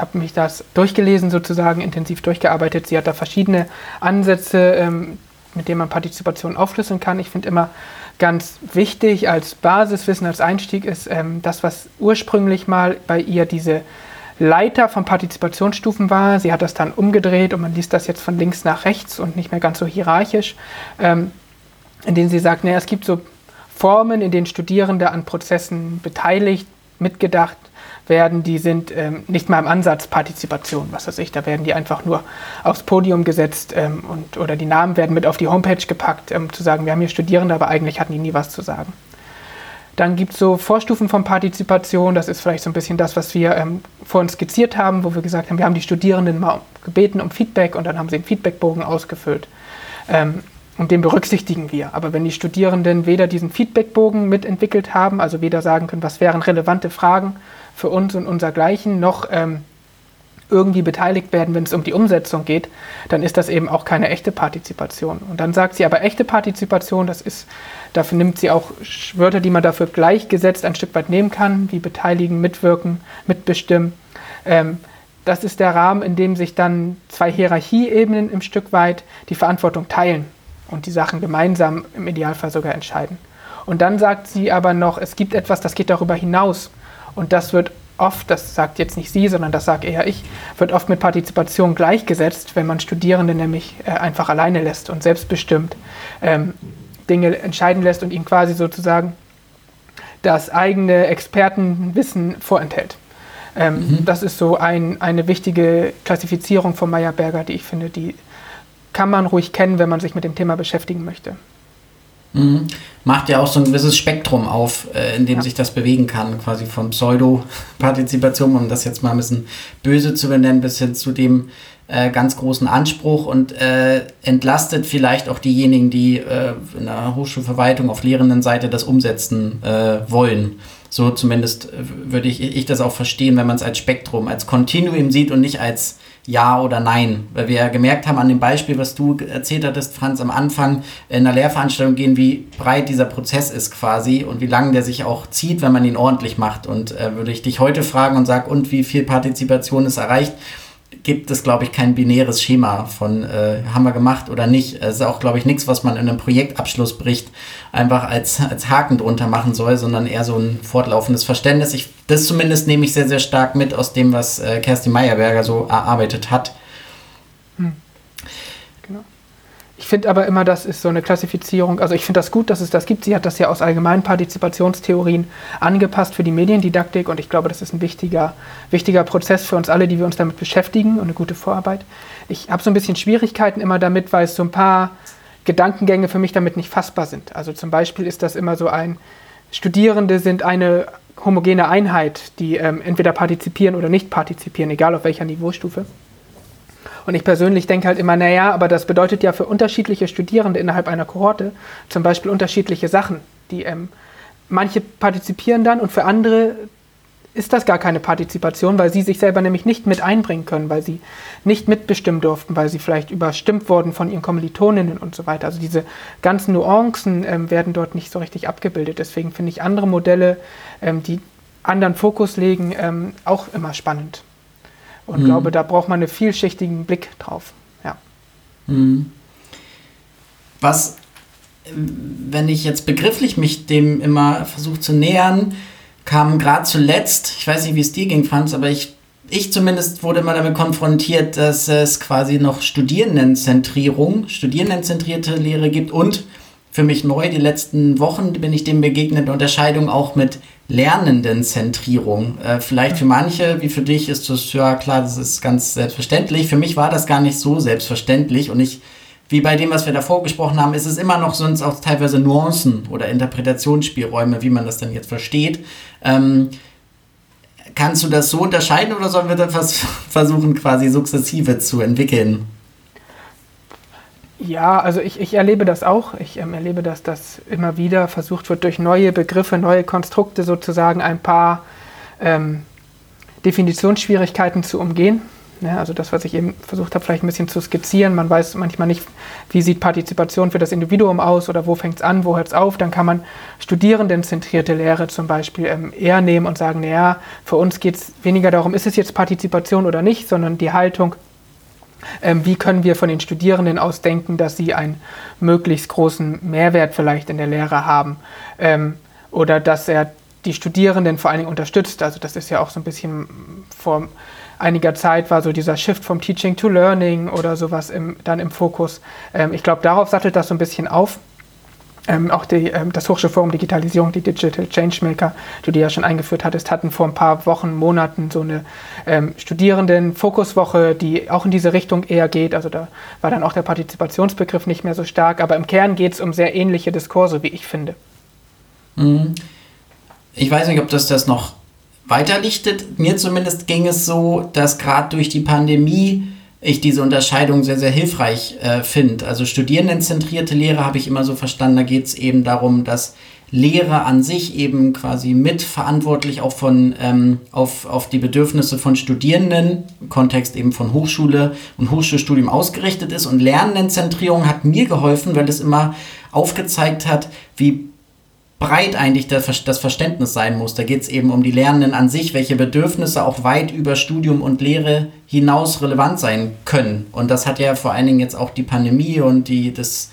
habe mich das durchgelesen, sozusagen intensiv durchgearbeitet. Sie hat da verschiedene Ansätze, ähm, mit denen man Partizipation aufschlüsseln kann. Ich finde immer ganz wichtig als Basiswissen, als Einstieg ist ähm, das, was ursprünglich mal bei ihr diese Leiter von Partizipationsstufen war. Sie hat das dann umgedreht und man liest das jetzt von links nach rechts und nicht mehr ganz so hierarchisch, ähm, in denen sie sagt, naja, es gibt so Formen, in denen Studierende an Prozessen beteiligt, mitgedacht werden, die sind ähm, nicht mal im Ansatz Partizipation, was weiß ich, da werden die einfach nur aufs Podium gesetzt ähm, und, oder die Namen werden mit auf die Homepage gepackt, um zu sagen, wir haben hier Studierende, aber eigentlich hatten die nie was zu sagen. Dann gibt es so Vorstufen von Partizipation, das ist vielleicht so ein bisschen das, was wir ähm, vorhin skizziert haben, wo wir gesagt haben, wir haben die Studierenden mal gebeten um Feedback und dann haben sie einen Feedbackbogen ausgefüllt. Ähm, und den berücksichtigen wir. Aber wenn die Studierenden weder diesen Feedbackbogen mitentwickelt haben, also weder sagen können, was wären relevante Fragen für uns und unsergleichen, noch ähm, irgendwie beteiligt werden, wenn es um die Umsetzung geht, dann ist das eben auch keine echte Partizipation. Und dann sagt sie aber echte Partizipation, das ist, dafür nimmt sie auch Wörter, die man dafür gleichgesetzt ein Stück weit nehmen kann, wie beteiligen, mitwirken, mitbestimmen. Ähm, das ist der Rahmen, in dem sich dann zwei Hierarchieebenen im Stück weit die Verantwortung teilen und die Sachen gemeinsam im Idealfall sogar entscheiden. Und dann sagt sie aber noch, es gibt etwas, das geht darüber hinaus. Und das wird oft, das sagt jetzt nicht sie, sondern das sage eher ich, wird oft mit Partizipation gleichgesetzt, wenn man Studierende nämlich äh, einfach alleine lässt und selbstbestimmt ähm, Dinge entscheiden lässt und ihnen quasi sozusagen das eigene Expertenwissen vorenthält. Ähm, mhm. Das ist so ein, eine wichtige Klassifizierung von Meyerberger, die ich finde, die kann man ruhig kennen, wenn man sich mit dem Thema beschäftigen möchte. Mhm. Macht ja auch so ein gewisses Spektrum auf, äh, in dem ja. sich das bewegen kann, quasi von Pseudo-Partizipation, um das jetzt mal ein bisschen böse zu benennen, bis hin zu dem äh, ganz großen Anspruch und äh, entlastet vielleicht auch diejenigen, die äh, in der Hochschulverwaltung auf Lehrenden-Seite das umsetzen äh, wollen. So zumindest äh, würde ich, ich das auch verstehen, wenn man es als Spektrum, als Kontinuum sieht und nicht als ja oder Nein. Weil wir ja gemerkt haben an dem Beispiel, was du erzählt hattest, Franz, am Anfang in einer Lehrveranstaltung gehen, wie breit dieser Prozess ist quasi und wie lange der sich auch zieht, wenn man ihn ordentlich macht. Und äh, würde ich dich heute fragen und sag, und wie viel Partizipation ist erreicht? Gibt es, glaube ich, kein binäres Schema von äh, haben wir gemacht oder nicht. Es ist auch, glaube ich, nichts, was man in einem Projektabschlussbericht einfach als, als Haken drunter machen soll, sondern eher so ein fortlaufendes Verständnis. Ich, das zumindest nehme ich sehr, sehr stark mit aus dem, was äh, Kerstin Meyerberger so erarbeitet hat. Hm. Ich finde aber immer, das ist so eine Klassifizierung. Also ich finde das gut, dass es das gibt. Sie hat das ja aus allgemeinen Partizipationstheorien angepasst für die Mediendidaktik und ich glaube, das ist ein wichtiger, wichtiger Prozess für uns alle, die wir uns damit beschäftigen und eine gute Vorarbeit. Ich habe so ein bisschen Schwierigkeiten immer damit, weil es so ein paar Gedankengänge für mich damit nicht fassbar sind. Also zum Beispiel ist das immer so ein, Studierende sind eine homogene Einheit, die ähm, entweder partizipieren oder nicht partizipieren, egal auf welcher Niveaustufe. Und ich persönlich denke halt immer, naja, aber das bedeutet ja für unterschiedliche Studierende innerhalb einer Kohorte zum Beispiel unterschiedliche Sachen. Die, ähm, manche partizipieren dann und für andere ist das gar keine Partizipation, weil sie sich selber nämlich nicht mit einbringen können, weil sie nicht mitbestimmen durften, weil sie vielleicht überstimmt wurden von ihren Kommilitoninnen und so weiter. Also diese ganzen Nuancen ähm, werden dort nicht so richtig abgebildet. Deswegen finde ich andere Modelle, ähm, die anderen Fokus legen, ähm, auch immer spannend. Und mhm. glaube, da braucht man einen vielschichtigen Blick drauf. Ja. Mhm. Was, wenn ich jetzt begrifflich mich dem immer versuche zu nähern, kam gerade zuletzt, ich weiß nicht, wie es dir ging, Franz, aber ich, ich zumindest wurde immer damit konfrontiert, dass es quasi noch Studierendenzentrierung, studierendenzentrierte Lehre gibt und für mich neu, die letzten Wochen bin ich dem begegnet, Unterscheidung auch mit Lernendenzentrierung. Äh, vielleicht für manche, wie für dich, ist das, ja klar, das ist ganz selbstverständlich. Für mich war das gar nicht so selbstverständlich und ich, wie bei dem, was wir davor gesprochen haben, ist es immer noch sonst auch teilweise Nuancen oder Interpretationsspielräume, wie man das dann jetzt versteht. Ähm, kannst du das so unterscheiden oder sollen wir das versuchen, quasi sukzessive zu entwickeln? Ja, also ich, ich erlebe das auch. Ich ähm, erlebe, dass das immer wieder versucht wird, durch neue Begriffe, neue Konstrukte sozusagen ein paar ähm, Definitionsschwierigkeiten zu umgehen. Ja, also das, was ich eben versucht habe, vielleicht ein bisschen zu skizzieren. Man weiß manchmal nicht, wie sieht Partizipation für das Individuum aus oder wo fängt es an, wo hört es auf. Dann kann man studierendenzentrierte Lehre zum Beispiel ähm, eher nehmen und sagen, naja, für uns geht es weniger darum, ist es jetzt Partizipation oder nicht, sondern die Haltung, wie können wir von den Studierenden aus denken, dass sie einen möglichst großen Mehrwert vielleicht in der Lehre haben ähm, oder dass er die Studierenden vor allen Dingen unterstützt. Also das ist ja auch so ein bisschen vor einiger Zeit war so dieser Shift vom Teaching to Learning oder sowas im, dann im Fokus. Ähm, ich glaube, darauf sattelt das so ein bisschen auf. Ähm, auch die, ähm, das Hochschulforum Digitalisierung, die Digital Changemaker, die du ja schon eingeführt hattest, hatten vor ein paar Wochen, Monaten so eine ähm, Studierenden-Fokuswoche, die auch in diese Richtung eher geht. Also da war dann auch der Partizipationsbegriff nicht mehr so stark, aber im Kern geht es um sehr ähnliche Diskurse, wie ich finde. Mhm. Ich weiß nicht, ob das das noch weiterlichtet. Mir zumindest ging es so, dass gerade durch die Pandemie ich diese Unterscheidung sehr, sehr hilfreich äh, finde. Also studierendenzentrierte Lehre habe ich immer so verstanden, da geht es eben darum, dass Lehre an sich eben quasi mitverantwortlich auch von, ähm, auf, auf die Bedürfnisse von Studierenden, im Kontext eben von Hochschule und Hochschulstudium ausgerichtet ist. Und Lernendenzentrierung hat mir geholfen, weil es immer aufgezeigt hat, wie breit eigentlich das, Verständnis sein muss. Da geht es eben um die Lernenden an sich, welche Bedürfnisse auch weit über Studium und Lehre hinaus relevant sein können. Und das hat ja vor allen Dingen jetzt auch die Pandemie und die, das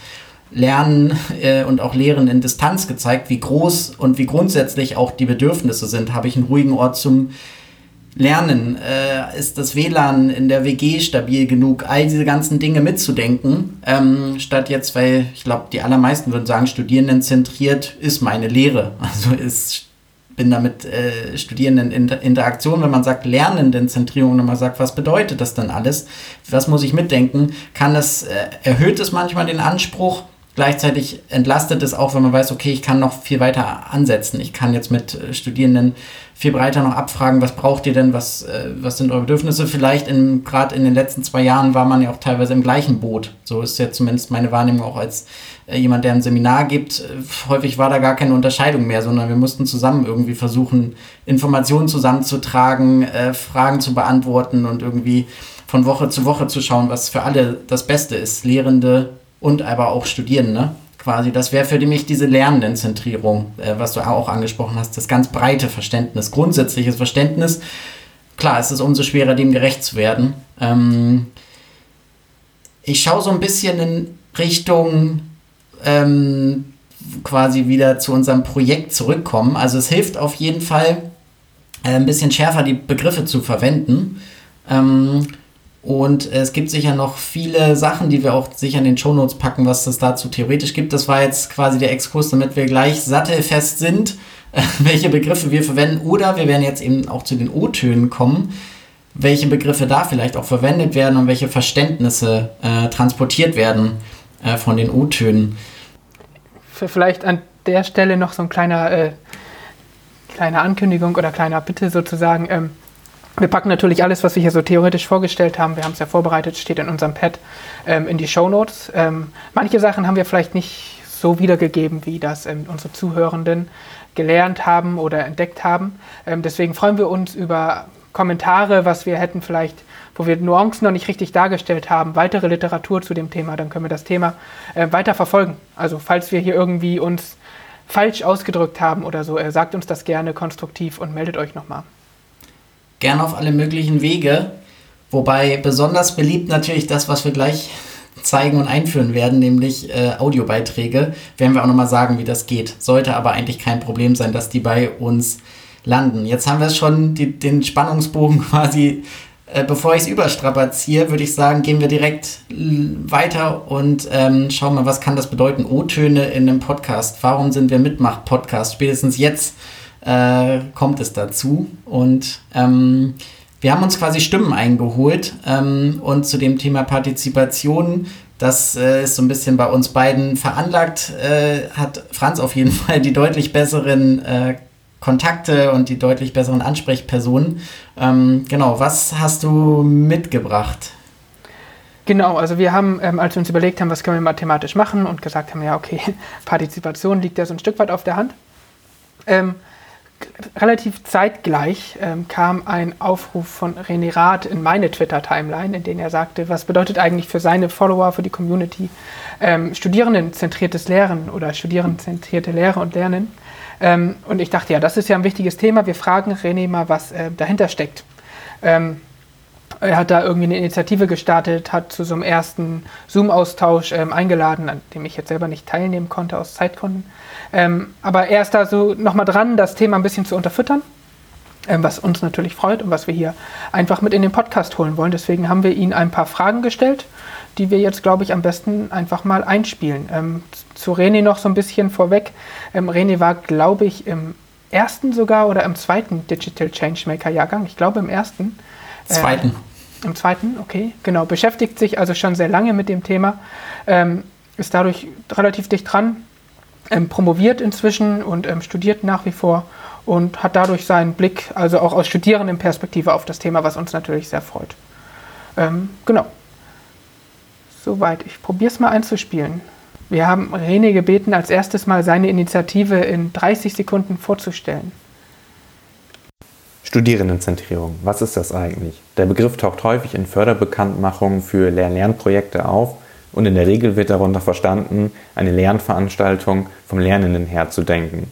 Lernen äh, und auch Lehren in Distanz gezeigt, wie groß und wie grundsätzlich auch die Bedürfnisse sind. Habe ich einen ruhigen Ort zum lernen? Äh, ist das WLAN in der WG stabil genug? All diese ganzen Dinge mitzudenken, ähm, statt jetzt, weil ich glaube, die allermeisten würden sagen, Studierendenzentriert ist meine Lehre. Also ist bin damit äh, Studierenden in Interaktion, wenn man sagt Lernendenzentrierung, wenn man sagt, was bedeutet das dann alles? Was muss ich mitdenken? Kann das, äh, erhöht es manchmal den Anspruch? Gleichzeitig entlastet es auch, wenn man weiß, okay, ich kann noch viel weiter ansetzen. Ich kann jetzt mit äh, Studierenden viel breiter noch abfragen, was braucht ihr denn, was, äh, was sind eure Bedürfnisse. Vielleicht gerade in den letzten zwei Jahren war man ja auch teilweise im gleichen Boot. So ist ja zumindest meine Wahrnehmung auch als äh, jemand, der ein Seminar gibt. Äh, häufig war da gar keine Unterscheidung mehr, sondern wir mussten zusammen irgendwie versuchen, Informationen zusammenzutragen, äh, Fragen zu beantworten und irgendwie von Woche zu Woche zu schauen, was für alle das Beste ist. Lehrende, und aber auch Studierende quasi. Das wäre für mich diese Lernendenzentrierung, äh, was du auch angesprochen hast, das ganz breite Verständnis, grundsätzliches Verständnis. Klar, es ist umso schwerer, dem gerecht zu werden. Ähm, ich schaue so ein bisschen in Richtung ähm, quasi wieder zu unserem Projekt zurückkommen. Also es hilft auf jeden Fall, äh, ein bisschen schärfer die Begriffe zu verwenden. Ähm, und es gibt sicher noch viele Sachen, die wir auch sicher in den Shownotes packen, was es dazu theoretisch gibt. Das war jetzt quasi der Exkurs, damit wir gleich sattelfest sind, welche Begriffe wir verwenden. Oder wir werden jetzt eben auch zu den O-Tönen kommen, welche Begriffe da vielleicht auch verwendet werden und welche Verständnisse äh, transportiert werden äh, von den O-Tönen. Vielleicht an der Stelle noch so ein kleiner, äh, kleine Ankündigung oder kleiner Bitte sozusagen. Ähm wir packen natürlich alles, was wir hier so theoretisch vorgestellt haben, wir haben es ja vorbereitet, steht in unserem Pad, ähm, in die Show Notes. Ähm, manche Sachen haben wir vielleicht nicht so wiedergegeben, wie das ähm, unsere Zuhörenden gelernt haben oder entdeckt haben. Ähm, deswegen freuen wir uns über Kommentare, was wir hätten vielleicht, wo wir Nuancen noch nicht richtig dargestellt haben, weitere Literatur zu dem Thema, dann können wir das Thema äh, weiter verfolgen. Also falls wir hier irgendwie uns falsch ausgedrückt haben oder so, äh, sagt uns das gerne konstruktiv und meldet euch nochmal gerne auf alle möglichen Wege. Wobei besonders beliebt natürlich das, was wir gleich zeigen und einführen werden, nämlich äh, Audiobeiträge. Werden wir auch nochmal sagen, wie das geht. Sollte aber eigentlich kein Problem sein, dass die bei uns landen. Jetzt haben wir schon die, den Spannungsbogen quasi, äh, bevor ich es überstrapaziere, würde ich sagen, gehen wir direkt weiter und ähm, schauen mal, was kann das bedeuten. O-Töne in einem Podcast. Warum sind wir Mitmach-Podcast? Spätestens jetzt äh, kommt es dazu. Und ähm, wir haben uns quasi Stimmen eingeholt ähm, und zu dem Thema Partizipation, das äh, ist so ein bisschen bei uns beiden veranlagt, äh, hat Franz auf jeden Fall die deutlich besseren äh, Kontakte und die deutlich besseren Ansprechpersonen. Ähm, genau, was hast du mitgebracht? Genau, also wir haben, ähm, als wir uns überlegt haben, was können wir mathematisch machen und gesagt haben, ja, okay, Partizipation liegt ja so ein Stück weit auf der Hand, ähm, relativ zeitgleich ähm, kam ein Aufruf von René Rath in meine Twitter-Timeline, in dem er sagte, was bedeutet eigentlich für seine Follower, für die Community ähm, studierendenzentriertes Lehren oder studierendenzentrierte Lehre und Lernen. Ähm, und ich dachte, ja, das ist ja ein wichtiges Thema. Wir fragen René mal, was äh, dahinter steckt. Ähm, er hat da irgendwie eine Initiative gestartet, hat zu so einem ersten Zoom-Austausch ähm, eingeladen, an dem ich jetzt selber nicht teilnehmen konnte aus Zeitgründen. Ähm, aber er ist da so nochmal dran, das Thema ein bisschen zu unterfüttern, ähm, was uns natürlich freut und was wir hier einfach mit in den Podcast holen wollen. Deswegen haben wir ihm ein paar Fragen gestellt, die wir jetzt, glaube ich, am besten einfach mal einspielen. Ähm, zu René noch so ein bisschen vorweg. Ähm, René war, glaube ich, im ersten sogar oder im zweiten Digital Changemaker Jahrgang. Ich glaube im ersten. Zweiten. Äh, Im zweiten, okay, genau. Beschäftigt sich also schon sehr lange mit dem Thema, ähm, ist dadurch relativ dicht dran, ähm, promoviert inzwischen und ähm, studiert nach wie vor und hat dadurch seinen Blick, also auch aus Studierendenperspektive auf das Thema, was uns natürlich sehr freut. Ähm, genau. Soweit. Ich probiere es mal einzuspielen. Wir haben René gebeten, als erstes mal seine Initiative in 30 Sekunden vorzustellen. Studierendenzentrierung, was ist das eigentlich? Der Begriff taucht häufig in Förderbekanntmachungen für Lern-Lernprojekte auf und in der Regel wird darunter verstanden, eine Lernveranstaltung vom Lernenden her zu denken.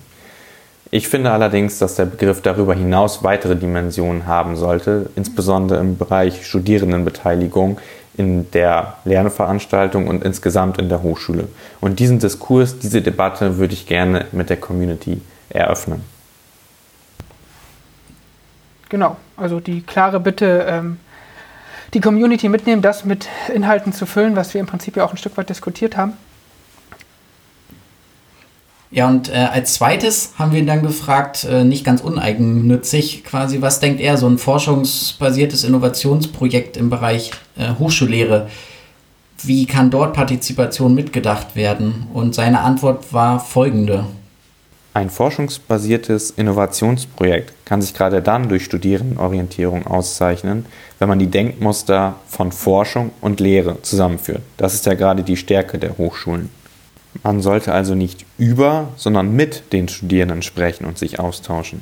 Ich finde allerdings, dass der Begriff darüber hinaus weitere Dimensionen haben sollte, insbesondere im Bereich Studierendenbeteiligung in der Lernveranstaltung und insgesamt in der Hochschule. Und diesen Diskurs, diese Debatte würde ich gerne mit der Community eröffnen. Genau, also die klare Bitte, ähm, die Community mitnehmen, das mit Inhalten zu füllen, was wir im Prinzip ja auch ein Stück weit diskutiert haben. Ja, und äh, als zweites haben wir ihn dann gefragt, äh, nicht ganz uneigennützig quasi, was denkt er, so ein forschungsbasiertes Innovationsprojekt im Bereich äh, Hochschullehre, wie kann dort Partizipation mitgedacht werden? Und seine Antwort war folgende. Ein forschungsbasiertes Innovationsprojekt kann sich gerade dann durch Studierendenorientierung auszeichnen, wenn man die Denkmuster von Forschung und Lehre zusammenführt. Das ist ja gerade die Stärke der Hochschulen. Man sollte also nicht über, sondern mit den Studierenden sprechen und sich austauschen.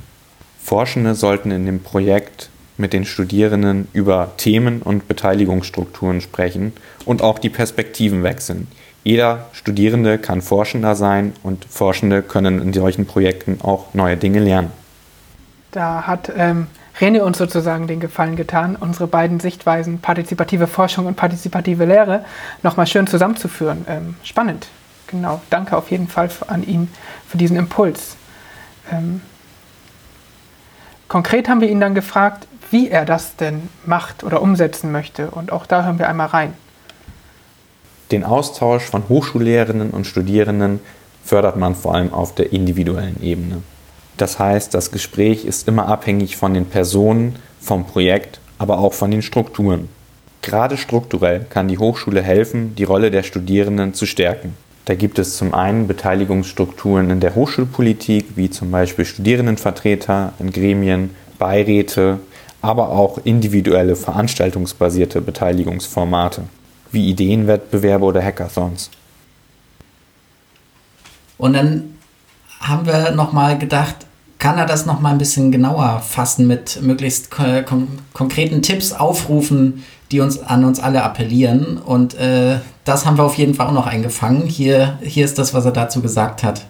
Forschende sollten in dem Projekt mit den Studierenden über Themen und Beteiligungsstrukturen sprechen und auch die Perspektiven wechseln. Jeder Studierende kann Forschender sein und Forschende können in solchen Projekten auch neue Dinge lernen. Da hat ähm, René uns sozusagen den Gefallen getan, unsere beiden Sichtweisen, partizipative Forschung und partizipative Lehre, nochmal schön zusammenzuführen. Ähm, spannend. Genau. Danke auf jeden Fall an ihn für diesen Impuls. Ähm, konkret haben wir ihn dann gefragt, wie er das denn macht oder umsetzen möchte. Und auch da hören wir einmal rein. Den Austausch von Hochschullehrerinnen und Studierenden fördert man vor allem auf der individuellen Ebene. Das heißt, das Gespräch ist immer abhängig von den Personen, vom Projekt, aber auch von den Strukturen. Gerade strukturell kann die Hochschule helfen, die Rolle der Studierenden zu stärken. Da gibt es zum einen Beteiligungsstrukturen in der Hochschulpolitik, wie zum Beispiel Studierendenvertreter in Gremien, Beiräte, aber auch individuelle veranstaltungsbasierte Beteiligungsformate wie Ideenwettbewerbe oder Hackathons. Und dann haben wir nochmal gedacht, kann er das nochmal ein bisschen genauer fassen mit möglichst kon konkreten Tipps aufrufen, die uns an uns alle appellieren. Und äh, das haben wir auf jeden Fall auch noch eingefangen. Hier, hier ist das, was er dazu gesagt hat.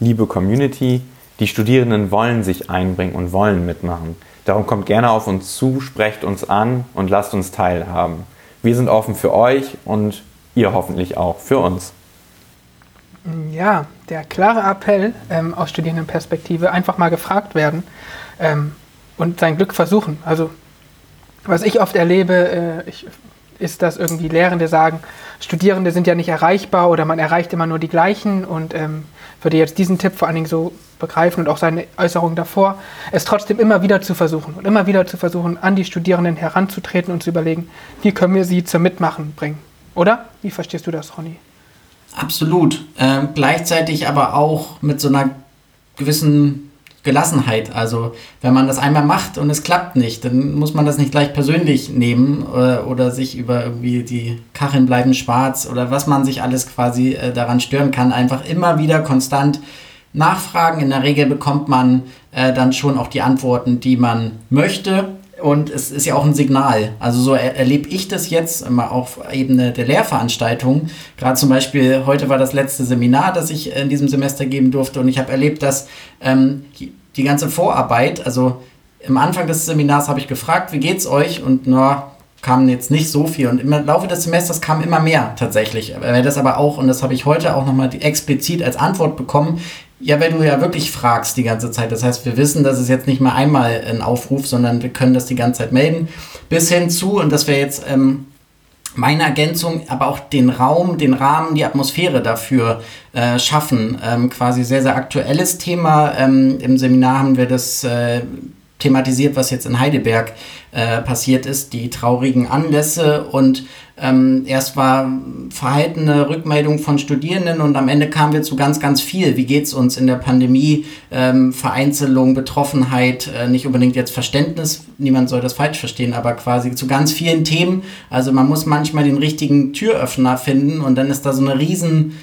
Liebe Community, die Studierenden wollen sich einbringen und wollen mitmachen. Darum kommt gerne auf uns zu, sprecht uns an und lasst uns teilhaben. Wir sind offen für euch und ihr hoffentlich auch für uns. Ja, der klare Appell ähm, aus Studierendenperspektive, einfach mal gefragt werden ähm, und sein Glück versuchen. Also was ich oft erlebe, äh, ich, ist, dass irgendwie Lehrende sagen, Studierende sind ja nicht erreichbar oder man erreicht immer nur die gleichen und ähm, würde jetzt diesen Tipp vor allen Dingen so begreifen und auch seine Äußerungen davor, es trotzdem immer wieder zu versuchen und immer wieder zu versuchen, an die Studierenden heranzutreten und zu überlegen, wie können wir sie zum Mitmachen bringen. Oder? Wie verstehst du das, Ronny? Absolut. Ähm, gleichzeitig aber auch mit so einer gewissen Gelassenheit. Also wenn man das einmal macht und es klappt nicht, dann muss man das nicht gleich persönlich nehmen äh, oder sich über irgendwie die Kacheln bleiben schwarz oder was man sich alles quasi äh, daran stören kann. Einfach immer wieder konstant nachfragen. In der Regel bekommt man äh, dann schon auch die Antworten, die man möchte. Und es ist ja auch ein Signal. Also so er erlebe ich das jetzt immer auf Ebene der Lehrveranstaltung. Gerade zum Beispiel, heute war das letzte Seminar, das ich in diesem Semester geben durfte. Und ich habe erlebt, dass ähm, die ganze Vorarbeit, also im Anfang des Seminars habe ich gefragt, wie geht's euch? Und na, kam jetzt nicht so viel. Und im Laufe des Semesters kam immer mehr tatsächlich. Das aber auch, und das habe ich heute auch nochmal explizit als Antwort bekommen, ja, weil du ja wirklich fragst die ganze Zeit. Das heißt, wir wissen, dass es jetzt nicht mal einmal ein Aufruf, sondern wir können das die ganze Zeit melden. Bis hin zu, und das wäre jetzt ähm, meine Ergänzung, aber auch den Raum, den Rahmen, die Atmosphäre dafür äh, schaffen. Ähm, quasi sehr, sehr aktuelles Thema. Ähm, Im Seminar haben wir das äh, thematisiert, was jetzt in Heidelberg äh, passiert ist, die traurigen Anlässe und ähm, erst war verhaltene Rückmeldung von Studierenden und am Ende kamen wir zu ganz, ganz viel. Wie geht es uns in der Pandemie? Ähm, Vereinzelung, Betroffenheit, äh, nicht unbedingt jetzt Verständnis, niemand soll das falsch verstehen, aber quasi zu ganz vielen Themen. Also man muss manchmal den richtigen Türöffner finden und dann ist da so eine riesen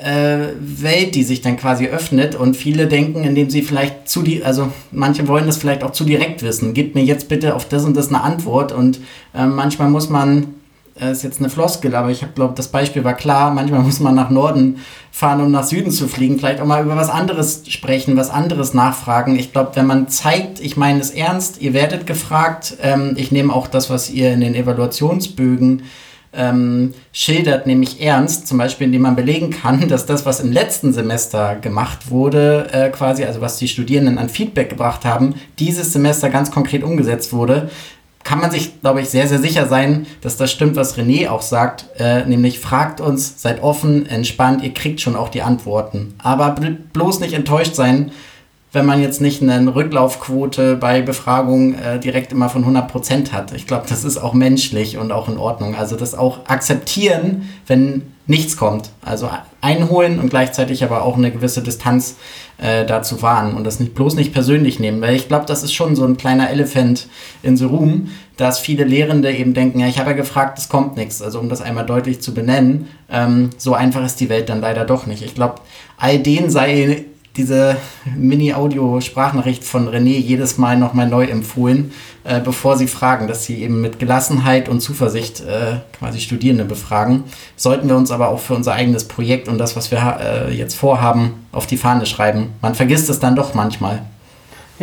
Welt, die sich dann quasi öffnet und viele denken, indem sie vielleicht zu die, also manche wollen das vielleicht auch zu direkt wissen. Gib mir jetzt bitte auf das und das eine Antwort und äh, manchmal muss man äh, ist jetzt eine Floskel, aber ich glaube, das Beispiel war klar. Manchmal muss man nach Norden fahren, um nach Süden zu fliegen. Vielleicht auch mal über was anderes sprechen, was anderes nachfragen. Ich glaube, wenn man zeigt, ich meine es ernst, ihr werdet gefragt. Ähm, ich nehme auch das, was ihr in den Evaluationsbögen ähm, schildert, nämlich ernst, zum Beispiel indem man belegen kann, dass das, was im letzten Semester gemacht wurde, äh, quasi, also was die Studierenden an Feedback gebracht haben, dieses Semester ganz konkret umgesetzt wurde kann man sich, glaube ich, sehr, sehr sicher sein, dass das stimmt, was René auch sagt, äh, nämlich fragt uns, seid offen, entspannt, ihr kriegt schon auch die Antworten. Aber bloß nicht enttäuscht sein, wenn man jetzt nicht eine Rücklaufquote bei Befragungen äh, direkt immer von 100% hat. Ich glaube, das ist auch menschlich und auch in Ordnung. Also das auch akzeptieren, wenn nichts kommt. Also einholen und gleichzeitig aber auch eine gewisse Distanz äh, dazu wahren und das nicht bloß nicht persönlich nehmen, weil ich glaube, das ist schon so ein kleiner Elephant in the room, dass viele Lehrende eben denken, ja, ich habe ja gefragt, es kommt nichts. Also um das einmal deutlich zu benennen, ähm, so einfach ist die Welt dann leider doch nicht. Ich glaube, all denen sei diese Mini-Audio-Sprachnachricht von René jedes Mal nochmal neu empfohlen, äh, bevor sie fragen, dass sie eben mit Gelassenheit und Zuversicht äh, quasi Studierende befragen. Sollten wir uns aber auch für unser eigenes Projekt und das, was wir äh, jetzt vorhaben, auf die Fahne schreiben. Man vergisst es dann doch manchmal.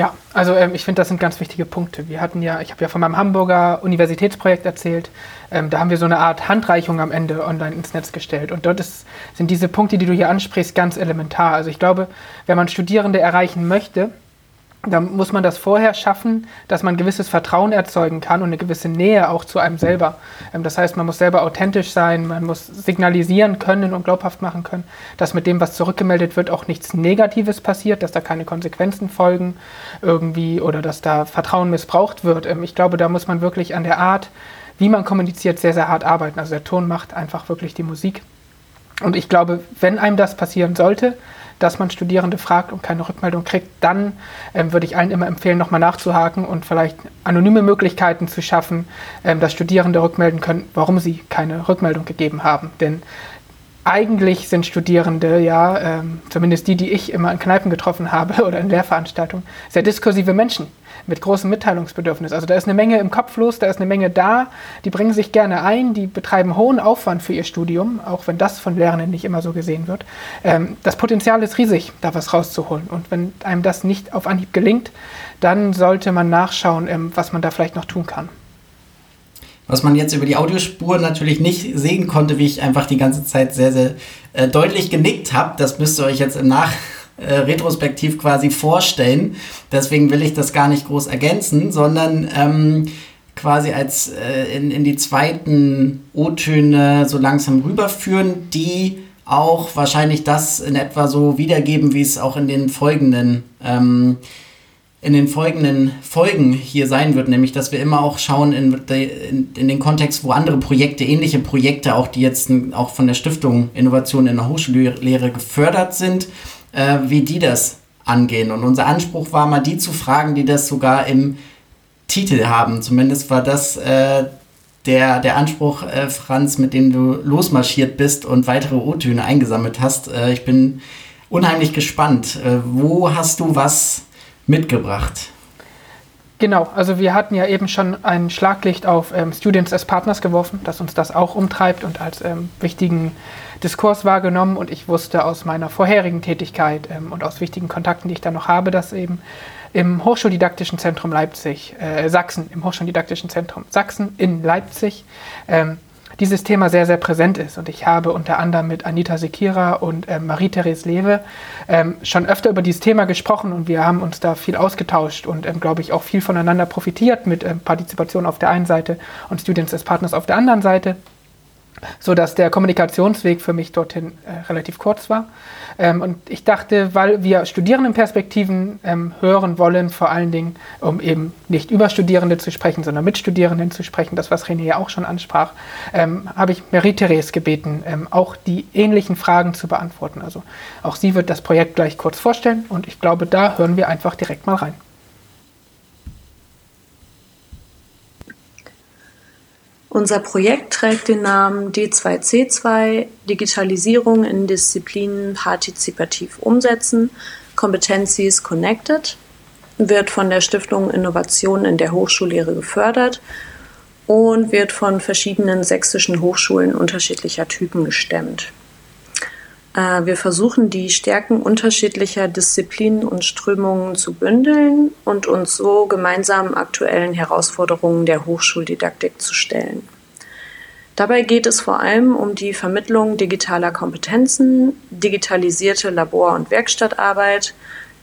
Ja, also ähm, ich finde, das sind ganz wichtige Punkte. Wir hatten ja, ich habe ja von meinem Hamburger Universitätsprojekt erzählt. Ähm, da haben wir so eine Art Handreichung am Ende online ins Netz gestellt. Und dort ist, sind diese Punkte, die du hier ansprichst, ganz elementar. Also ich glaube, wenn man Studierende erreichen möchte, dann muss man das vorher schaffen, dass man gewisses Vertrauen erzeugen kann und eine gewisse Nähe auch zu einem selber. Ähm, das heißt, man muss selber authentisch sein, man muss signalisieren können und glaubhaft machen können, dass mit dem, was zurückgemeldet wird, auch nichts Negatives passiert, dass da keine Konsequenzen folgen irgendwie oder dass da Vertrauen missbraucht wird. Ähm, ich glaube, da muss man wirklich an der Art, wie man kommuniziert, sehr, sehr hart arbeiten. Also der Ton macht einfach wirklich die Musik. Und ich glaube, wenn einem das passieren sollte, dass man Studierende fragt und keine Rückmeldung kriegt, dann ähm, würde ich allen immer empfehlen, nochmal nachzuhaken und vielleicht anonyme Möglichkeiten zu schaffen, ähm, dass Studierende rückmelden können, warum sie keine Rückmeldung gegeben haben. Denn eigentlich sind Studierende ja, ähm, zumindest die, die ich immer in Kneipen getroffen habe oder in Lehrveranstaltungen, sehr diskursive Menschen mit großem Mitteilungsbedürfnis. Also da ist eine Menge im Kopf los, da ist eine Menge da, die bringen sich gerne ein, die betreiben hohen Aufwand für ihr Studium, auch wenn das von Lehrenden nicht immer so gesehen wird. Ähm, das Potenzial ist riesig, da was rauszuholen. Und wenn einem das nicht auf Anhieb gelingt, dann sollte man nachschauen, ähm, was man da vielleicht noch tun kann. Was man jetzt über die Audiospur natürlich nicht sehen konnte, wie ich einfach die ganze Zeit sehr, sehr äh, deutlich genickt habe, das müsst ihr euch jetzt im Nach äh, retrospektiv quasi vorstellen. Deswegen will ich das gar nicht groß ergänzen, sondern ähm, quasi als äh, in, in die zweiten O-Töne so langsam rüberführen, die auch wahrscheinlich das in etwa so wiedergeben, wie es auch in den folgenden ähm, in den folgenden Folgen hier sein wird, nämlich dass wir immer auch schauen in, in, in, den Kontext, wo andere Projekte, ähnliche Projekte, auch die jetzt auch von der Stiftung Innovation in der Hochschullehre gefördert sind, äh, wie die das angehen. Und unser Anspruch war mal, die zu fragen, die das sogar im Titel haben. Zumindest war das äh, der, der Anspruch, äh, Franz, mit dem du losmarschiert bist und weitere O-Töne eingesammelt hast. Äh, ich bin unheimlich gespannt. Äh, wo hast du was mitgebracht? Genau, also wir hatten ja eben schon ein Schlaglicht auf ähm, Students as Partners geworfen, dass uns das auch umtreibt und als ähm, wichtigen Diskurs wahrgenommen. Und ich wusste aus meiner vorherigen Tätigkeit ähm, und aus wichtigen Kontakten, die ich da noch habe, dass eben im Hochschuldidaktischen Zentrum Leipzig, äh, Sachsen, im Hochschuldidaktischen Zentrum Sachsen in Leipzig, ähm, dieses Thema sehr, sehr präsent ist. Und ich habe unter anderem mit Anita Sekira und äh, Marie-Therese Lewe ähm, schon öfter über dieses Thema gesprochen und wir haben uns da viel ausgetauscht und, ähm, glaube ich, auch viel voneinander profitiert mit ähm, Partizipation auf der einen Seite und Students as Partners auf der anderen Seite so dass der Kommunikationsweg für mich dorthin äh, relativ kurz war. Ähm, und ich dachte, weil wir Studierendenperspektiven ähm, hören wollen, vor allen Dingen, um eben nicht über Studierende zu sprechen, sondern mit Studierenden zu sprechen, das, was René ja auch schon ansprach, ähm, habe ich Marie-Therese gebeten, ähm, auch die ähnlichen Fragen zu beantworten. Also auch sie wird das Projekt gleich kurz vorstellen und ich glaube, da hören wir einfach direkt mal rein. Unser Projekt trägt den Namen D2C2 Digitalisierung in Disziplinen partizipativ umsetzen, Competencies Connected, wird von der Stiftung Innovation in der Hochschullehre gefördert und wird von verschiedenen sächsischen Hochschulen unterschiedlicher Typen gestemmt. Äh, wir versuchen, die Stärken unterschiedlicher Disziplinen und Strömungen zu bündeln und uns so gemeinsam aktuellen Herausforderungen der Hochschuldidaktik zu stellen. Dabei geht es vor allem um die Vermittlung digitaler Kompetenzen, digitalisierte Labor- und Werkstattarbeit,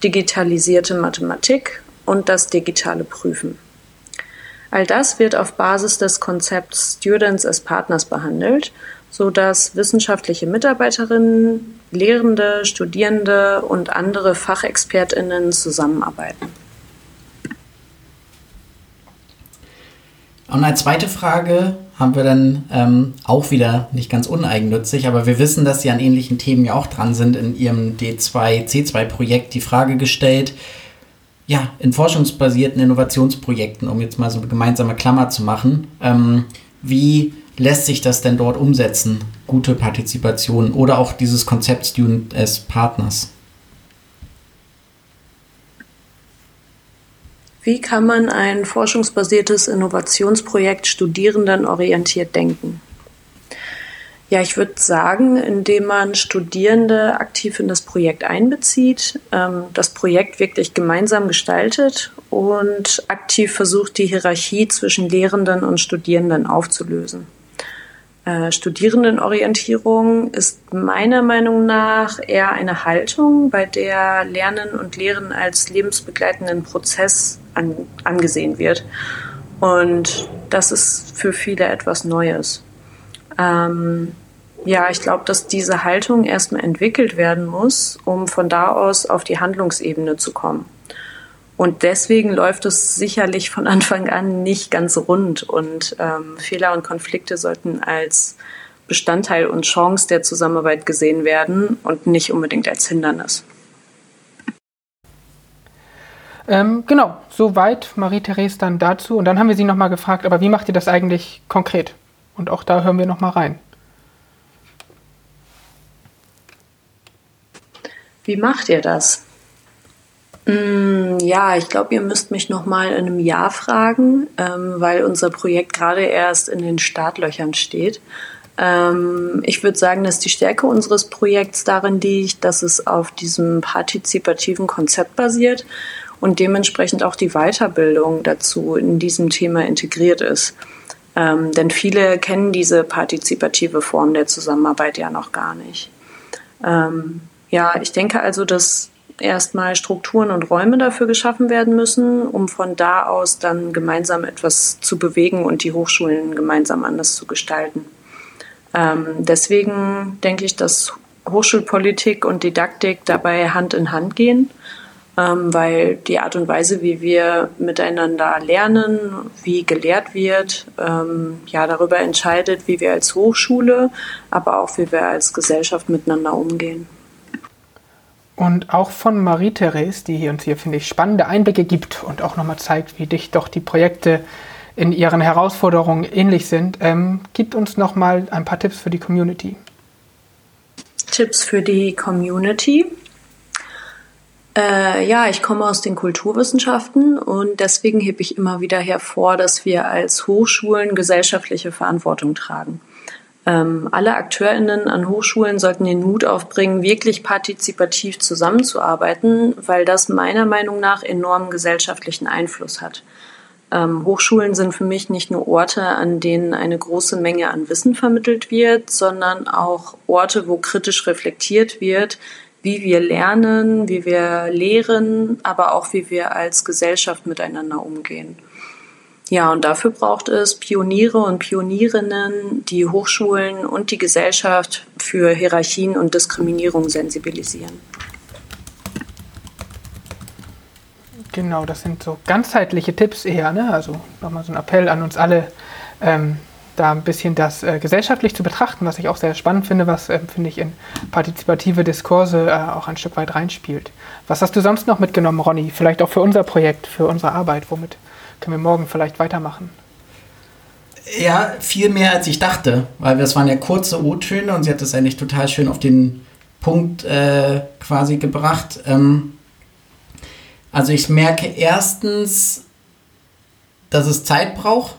digitalisierte Mathematik und das digitale Prüfen. All das wird auf Basis des Konzepts Students as Partners behandelt sodass wissenschaftliche Mitarbeiterinnen, Lehrende, Studierende und andere Fachexpertinnen zusammenarbeiten. Und als zweite Frage haben wir dann ähm, auch wieder nicht ganz uneigennützig, aber wir wissen, dass Sie an ähnlichen Themen ja auch dran sind in Ihrem D2C2-Projekt die Frage gestellt, ja, in forschungsbasierten Innovationsprojekten, um jetzt mal so eine gemeinsame Klammer zu machen, ähm, wie lässt sich das denn dort umsetzen? Gute Partizipation oder auch dieses Konzept Student as Partners? Wie kann man ein forschungsbasiertes Innovationsprojekt studierendenorientiert denken? Ja, ich würde sagen, indem man Studierende aktiv in das Projekt einbezieht, ähm, das Projekt wirklich gemeinsam gestaltet und aktiv versucht, die Hierarchie zwischen Lehrenden und Studierenden aufzulösen. Äh, Studierendenorientierung ist meiner Meinung nach eher eine Haltung, bei der Lernen und Lehren als lebensbegleitenden Prozess an, angesehen wird. Und das ist für viele etwas Neues. Ähm, ja, ich glaube, dass diese Haltung erstmal entwickelt werden muss, um von da aus auf die Handlungsebene zu kommen. Und deswegen läuft es sicherlich von Anfang an nicht ganz rund und ähm, Fehler und Konflikte sollten als Bestandteil und Chance der Zusammenarbeit gesehen werden und nicht unbedingt als Hindernis. Ähm, genau, soweit Marie-Therese dann dazu. Und dann haben wir sie nochmal gefragt, aber wie macht ihr das eigentlich konkret? Und auch da hören wir nochmal rein. Wie macht ihr das? Mm, ja, ich glaube, ihr müsst mich noch mal in einem Jahr fragen, ähm, weil unser Projekt gerade erst in den Startlöchern steht. Ähm, ich würde sagen, dass die Stärke unseres Projekts darin liegt, dass es auf diesem partizipativen Konzept basiert und dementsprechend auch die Weiterbildung dazu in diesem Thema integriert ist. Ähm, denn viele kennen diese partizipative Form der Zusammenarbeit ja noch gar nicht. Ähm, ja, ich denke also, dass erstmal Strukturen und Räume dafür geschaffen werden müssen, um von da aus dann gemeinsam etwas zu bewegen und die Hochschulen gemeinsam anders zu gestalten. Ähm, deswegen denke ich, dass Hochschulpolitik und Didaktik dabei Hand in Hand gehen, ähm, weil die Art und Weise, wie wir miteinander lernen, wie gelehrt wird, ähm, ja darüber entscheidet, wie wir als Hochschule, aber auch wie wir als Gesellschaft miteinander umgehen. Und auch von Marie-Therese, die uns hier, finde ich, spannende Einblicke gibt und auch nochmal zeigt, wie dicht doch die Projekte in ihren Herausforderungen ähnlich sind, ähm, gibt uns nochmal ein paar Tipps für die Community. Tipps für die Community. Äh, ja, ich komme aus den Kulturwissenschaften und deswegen hebe ich immer wieder hervor, dass wir als Hochschulen gesellschaftliche Verantwortung tragen. Ähm, alle AkteurInnen an Hochschulen sollten den Mut aufbringen, wirklich partizipativ zusammenzuarbeiten, weil das meiner Meinung nach enormen gesellschaftlichen Einfluss hat. Ähm, Hochschulen sind für mich nicht nur Orte, an denen eine große Menge an Wissen vermittelt wird, sondern auch Orte, wo kritisch reflektiert wird, wie wir lernen, wie wir lehren, aber auch wie wir als Gesellschaft miteinander umgehen. Ja, und dafür braucht es Pioniere und Pionierinnen, die Hochschulen und die Gesellschaft für Hierarchien und Diskriminierung sensibilisieren. Genau, das sind so ganzheitliche Tipps eher. Ne? Also nochmal so ein Appell an uns alle, ähm, da ein bisschen das äh, gesellschaftlich zu betrachten, was ich auch sehr spannend finde, was, äh, finde ich, in partizipative Diskurse äh, auch ein Stück weit reinspielt. Was hast du sonst noch mitgenommen, Ronny? Vielleicht auch für unser Projekt, für unsere Arbeit? Womit können wir morgen vielleicht weitermachen? Ja, viel mehr als ich dachte, weil es waren ja kurze O-Töne und sie hat das eigentlich total schön auf den Punkt äh, quasi gebracht. Ähm, also ich merke erstens, dass es Zeit braucht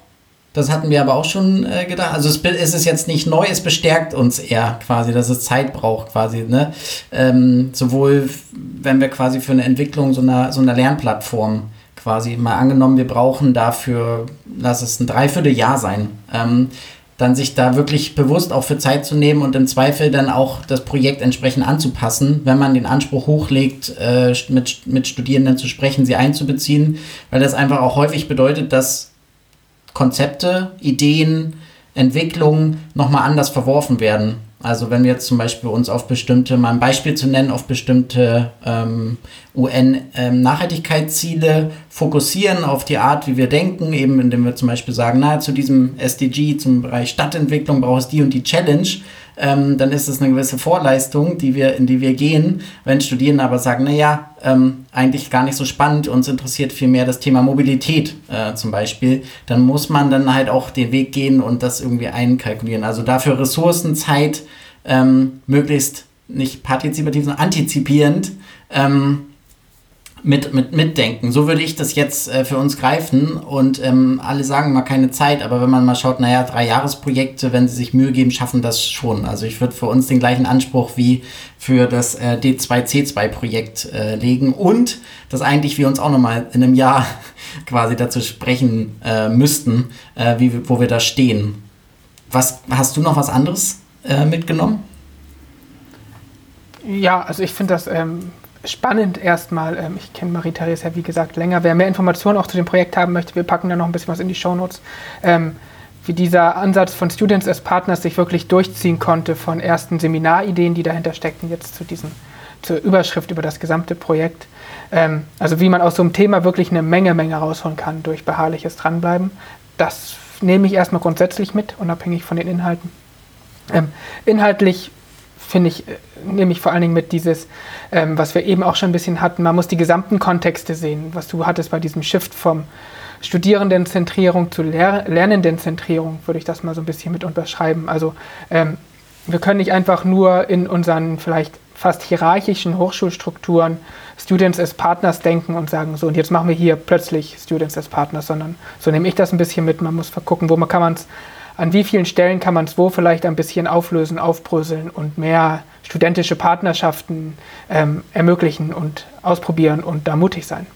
das hatten wir aber auch schon äh, gedacht. Also es, es, ist jetzt nicht neu, es bestärkt uns eher quasi, dass es Zeit braucht quasi. Ne? Ähm, sowohl wenn wir quasi für eine Entwicklung so einer, so einer Lernplattform quasi mal angenommen, wir brauchen dafür, lass es ein Dreivierteljahr sein, ähm, dann sich da wirklich bewusst auch für Zeit zu nehmen und im Zweifel dann auch das Projekt entsprechend anzupassen, wenn man den Anspruch hochlegt, äh, mit, mit Studierenden zu sprechen, sie einzubeziehen, weil das einfach auch häufig bedeutet, dass Konzepte, Ideen, Entwicklungen nochmal anders verworfen werden. Also wenn wir jetzt zum Beispiel uns auf bestimmte, mal ein Beispiel zu nennen, auf bestimmte ähm, UN-Nachhaltigkeitsziele ähm, fokussieren, auf die Art, wie wir denken, eben indem wir zum Beispiel sagen, na, zu diesem SDG, zum Bereich Stadtentwicklung braucht es die und die Challenge, ähm, dann ist es eine gewisse Vorleistung, die wir, in die wir gehen. Wenn Studierende aber sagen, naja, ähm, eigentlich gar nicht so spannend, uns interessiert viel mehr das Thema Mobilität äh, zum Beispiel, dann muss man dann halt auch den Weg gehen und das irgendwie einkalkulieren. Also dafür Ressourcen, Zeit, ähm, möglichst nicht partizipativ, sondern antizipierend ähm, mit, mit, mitdenken. So würde ich das jetzt äh, für uns greifen. Und ähm, alle sagen mal keine Zeit, aber wenn man mal schaut, naja, drei Jahresprojekte, wenn sie sich Mühe geben, schaffen das schon. Also ich würde für uns den gleichen Anspruch wie für das äh, D2C2-Projekt äh, legen und dass eigentlich wir uns auch nochmal in einem Jahr quasi dazu sprechen äh, müssten, äh, wie, wo wir da stehen. Was, hast du noch was anderes äh, mitgenommen? Ja, also ich finde das ähm, spannend erstmal. Ähm, ich kenne Marie-Therese ja, wie gesagt, länger. Wer mehr Informationen auch zu dem Projekt haben möchte, wir packen da noch ein bisschen was in die Shownotes. Ähm, wie dieser Ansatz von Students as Partners sich wirklich durchziehen konnte, von ersten Seminarideen, die dahinter steckten, jetzt zu diesem, zur Überschrift über das gesamte Projekt. Ähm, also wie man aus so einem Thema wirklich eine Menge, Menge rausholen kann durch beharrliches Dranbleiben. Das nehme ich erstmal grundsätzlich mit, unabhängig von den Inhalten. Ähm, inhaltlich finde ich, äh, nehme ich vor allen Dingen mit dieses, ähm, was wir eben auch schon ein bisschen hatten, man muss die gesamten Kontexte sehen, was du hattest bei diesem Shift vom Studierendenzentrierung zu Ler Lernendenzentrierung, würde ich das mal so ein bisschen mit unterschreiben. Also ähm, wir können nicht einfach nur in unseren vielleicht fast hierarchischen Hochschulstrukturen Students as Partners denken und sagen, so und jetzt machen wir hier plötzlich Students as Partners, sondern so nehme ich das ein bisschen mit. Man muss gucken, wo man kann man es an wie vielen Stellen kann man es wo vielleicht ein bisschen auflösen, aufbröseln und mehr studentische Partnerschaften ähm, ermöglichen und ausprobieren und da mutig sein.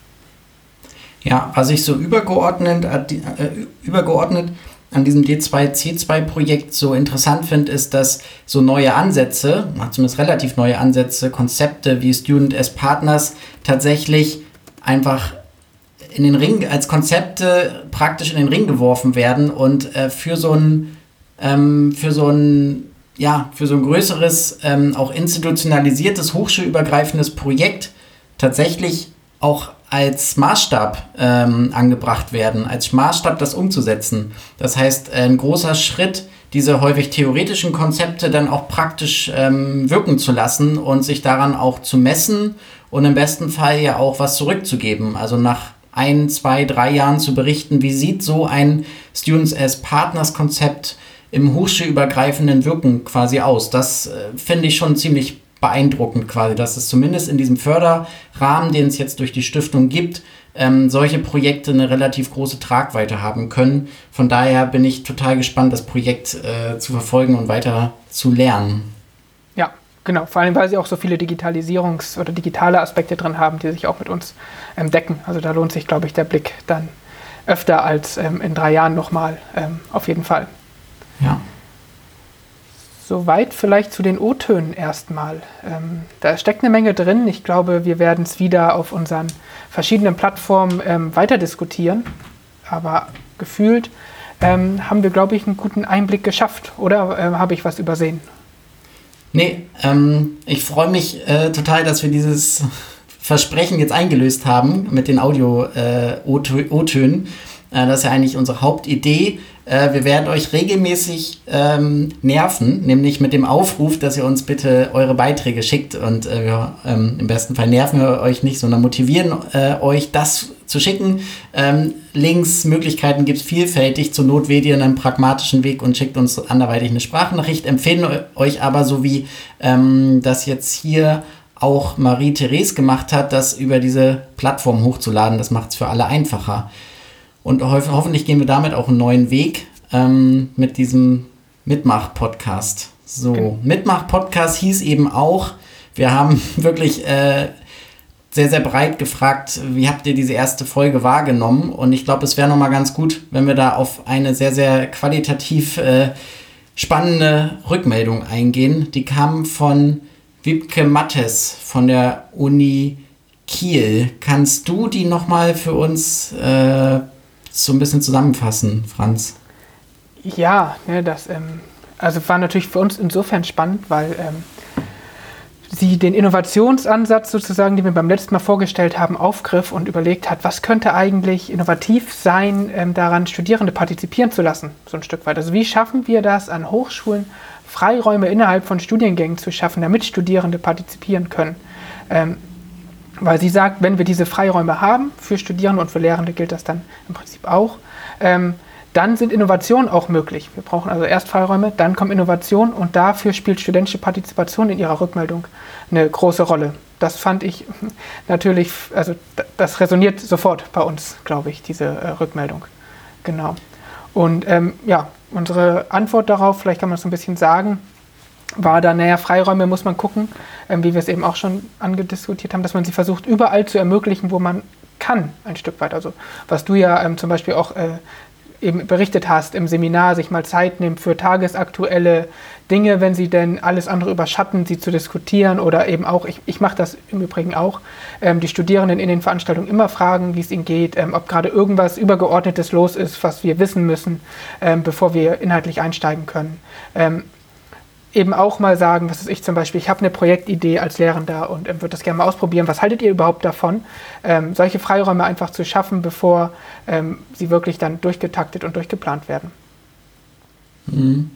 Ja, was ich so übergeordnet, äh, äh übergeordnet an diesem D2C2-Projekt so interessant finde, ist, dass so neue Ansätze, zumindest relativ neue Ansätze, Konzepte wie Student as Partners tatsächlich einfach in den Ring, als Konzepte praktisch in den Ring geworfen werden und äh, für so ein, ähm, für so ein, ja, für so ein größeres, ähm, auch institutionalisiertes, hochschulübergreifendes Projekt tatsächlich auch als Maßstab ähm, angebracht werden, als Maßstab das umzusetzen. Das heißt, ein großer Schritt diese häufig theoretischen Konzepte dann auch praktisch ähm, wirken zu lassen und sich daran auch zu messen und im besten Fall ja auch was zurückzugeben. Also nach ein, zwei, drei Jahren zu berichten, wie sieht so ein Students as Partners Konzept im hochschulübergreifenden Wirken quasi aus. Das äh, finde ich schon ziemlich beeindruckend quasi, dass es zumindest in diesem Förderrahmen, den es jetzt durch die Stiftung gibt, ähm, solche Projekte eine relativ große Tragweite haben können. Von daher bin ich total gespannt, das Projekt äh, zu verfolgen und weiter zu lernen. Ja, genau. Vor allem, weil sie auch so viele Digitalisierungs- oder digitale Aspekte drin haben, die sich auch mit uns ähm, decken. Also da lohnt sich, glaube ich, der Blick dann öfter als ähm, in drei Jahren nochmal. Ähm, auf jeden Fall. Ja. Soweit vielleicht zu den O-Tönen erstmal. Ähm, da steckt eine Menge drin. Ich glaube, wir werden es wieder auf unseren verschiedenen Plattformen ähm, weiter diskutieren. Aber gefühlt ähm, haben wir, glaube ich, einen guten Einblick geschafft. Oder äh, habe ich was übersehen? Nee, ähm, ich freue mich äh, total, dass wir dieses Versprechen jetzt eingelöst haben mit den Audio-O-Tönen. Äh, das ist ja eigentlich unsere Hauptidee. Äh, wir werden euch regelmäßig ähm, nerven, nämlich mit dem Aufruf, dass ihr uns bitte eure Beiträge schickt. Und äh, wir, ähm, im besten Fall nerven wir euch nicht, sondern motivieren äh, euch, das zu schicken. Ähm, Links, Möglichkeiten gibt es vielfältig. Zur Not wählt ihr einen pragmatischen Weg und schickt uns anderweitig eine Sprachnachricht. Empfehlen euch aber, so wie ähm, das jetzt hier auch Marie-Therese gemacht hat, das über diese Plattform hochzuladen. Das macht es für alle einfacher. Und ho hoffentlich gehen wir damit auch einen neuen Weg ähm, mit diesem Mitmach-Podcast. So, okay. Mitmach-Podcast hieß eben auch, wir haben wirklich äh, sehr, sehr breit gefragt, wie habt ihr diese erste Folge wahrgenommen? Und ich glaube, es wäre nochmal ganz gut, wenn wir da auf eine sehr, sehr qualitativ äh, spannende Rückmeldung eingehen. Die kam von Wiebke Mattes von der Uni Kiel. Kannst du die nochmal für uns äh, so ein bisschen zusammenfassen, Franz? Ja, ne, das ähm, also war natürlich für uns insofern spannend, weil ähm, sie den Innovationsansatz sozusagen, den wir beim letzten Mal vorgestellt haben, aufgriff und überlegt hat, was könnte eigentlich innovativ sein, ähm, daran Studierende partizipieren zu lassen, so ein Stück weit. Also wie schaffen wir das an Hochschulen, Freiräume innerhalb von Studiengängen zu schaffen, damit Studierende partizipieren können. Ähm, weil sie sagt, wenn wir diese Freiräume haben, für Studierende und für Lehrende gilt das dann im Prinzip auch, ähm, dann sind Innovationen auch möglich. Wir brauchen also erst Freiräume, dann kommt Innovation und dafür spielt studentische Partizipation in ihrer Rückmeldung eine große Rolle. Das fand ich natürlich, also das resoniert sofort bei uns, glaube ich, diese äh, Rückmeldung. Genau. Und ähm, ja, unsere Antwort darauf, vielleicht kann man es so ein bisschen sagen, war da, naja, Freiräume muss man gucken, ähm, wie wir es eben auch schon angediskutiert haben, dass man sie versucht, überall zu ermöglichen, wo man kann, ein Stück weit. Also was du ja ähm, zum Beispiel auch äh, eben berichtet hast im Seminar, sich mal Zeit nimmt für tagesaktuelle Dinge, wenn sie denn alles andere überschatten, sie zu diskutieren oder eben auch, ich, ich mache das im Übrigen auch, ähm, die Studierenden in den Veranstaltungen immer fragen, wie es ihnen geht, ähm, ob gerade irgendwas Übergeordnetes los ist, was wir wissen müssen, ähm, bevor wir inhaltlich einsteigen können. Eben auch mal sagen, was ist ich zum Beispiel, ich habe eine Projektidee als Lehrender und ähm, würde das gerne mal ausprobieren. Was haltet ihr überhaupt davon, ähm, solche Freiräume einfach zu schaffen, bevor ähm, sie wirklich dann durchgetaktet und durchgeplant werden? Mhm.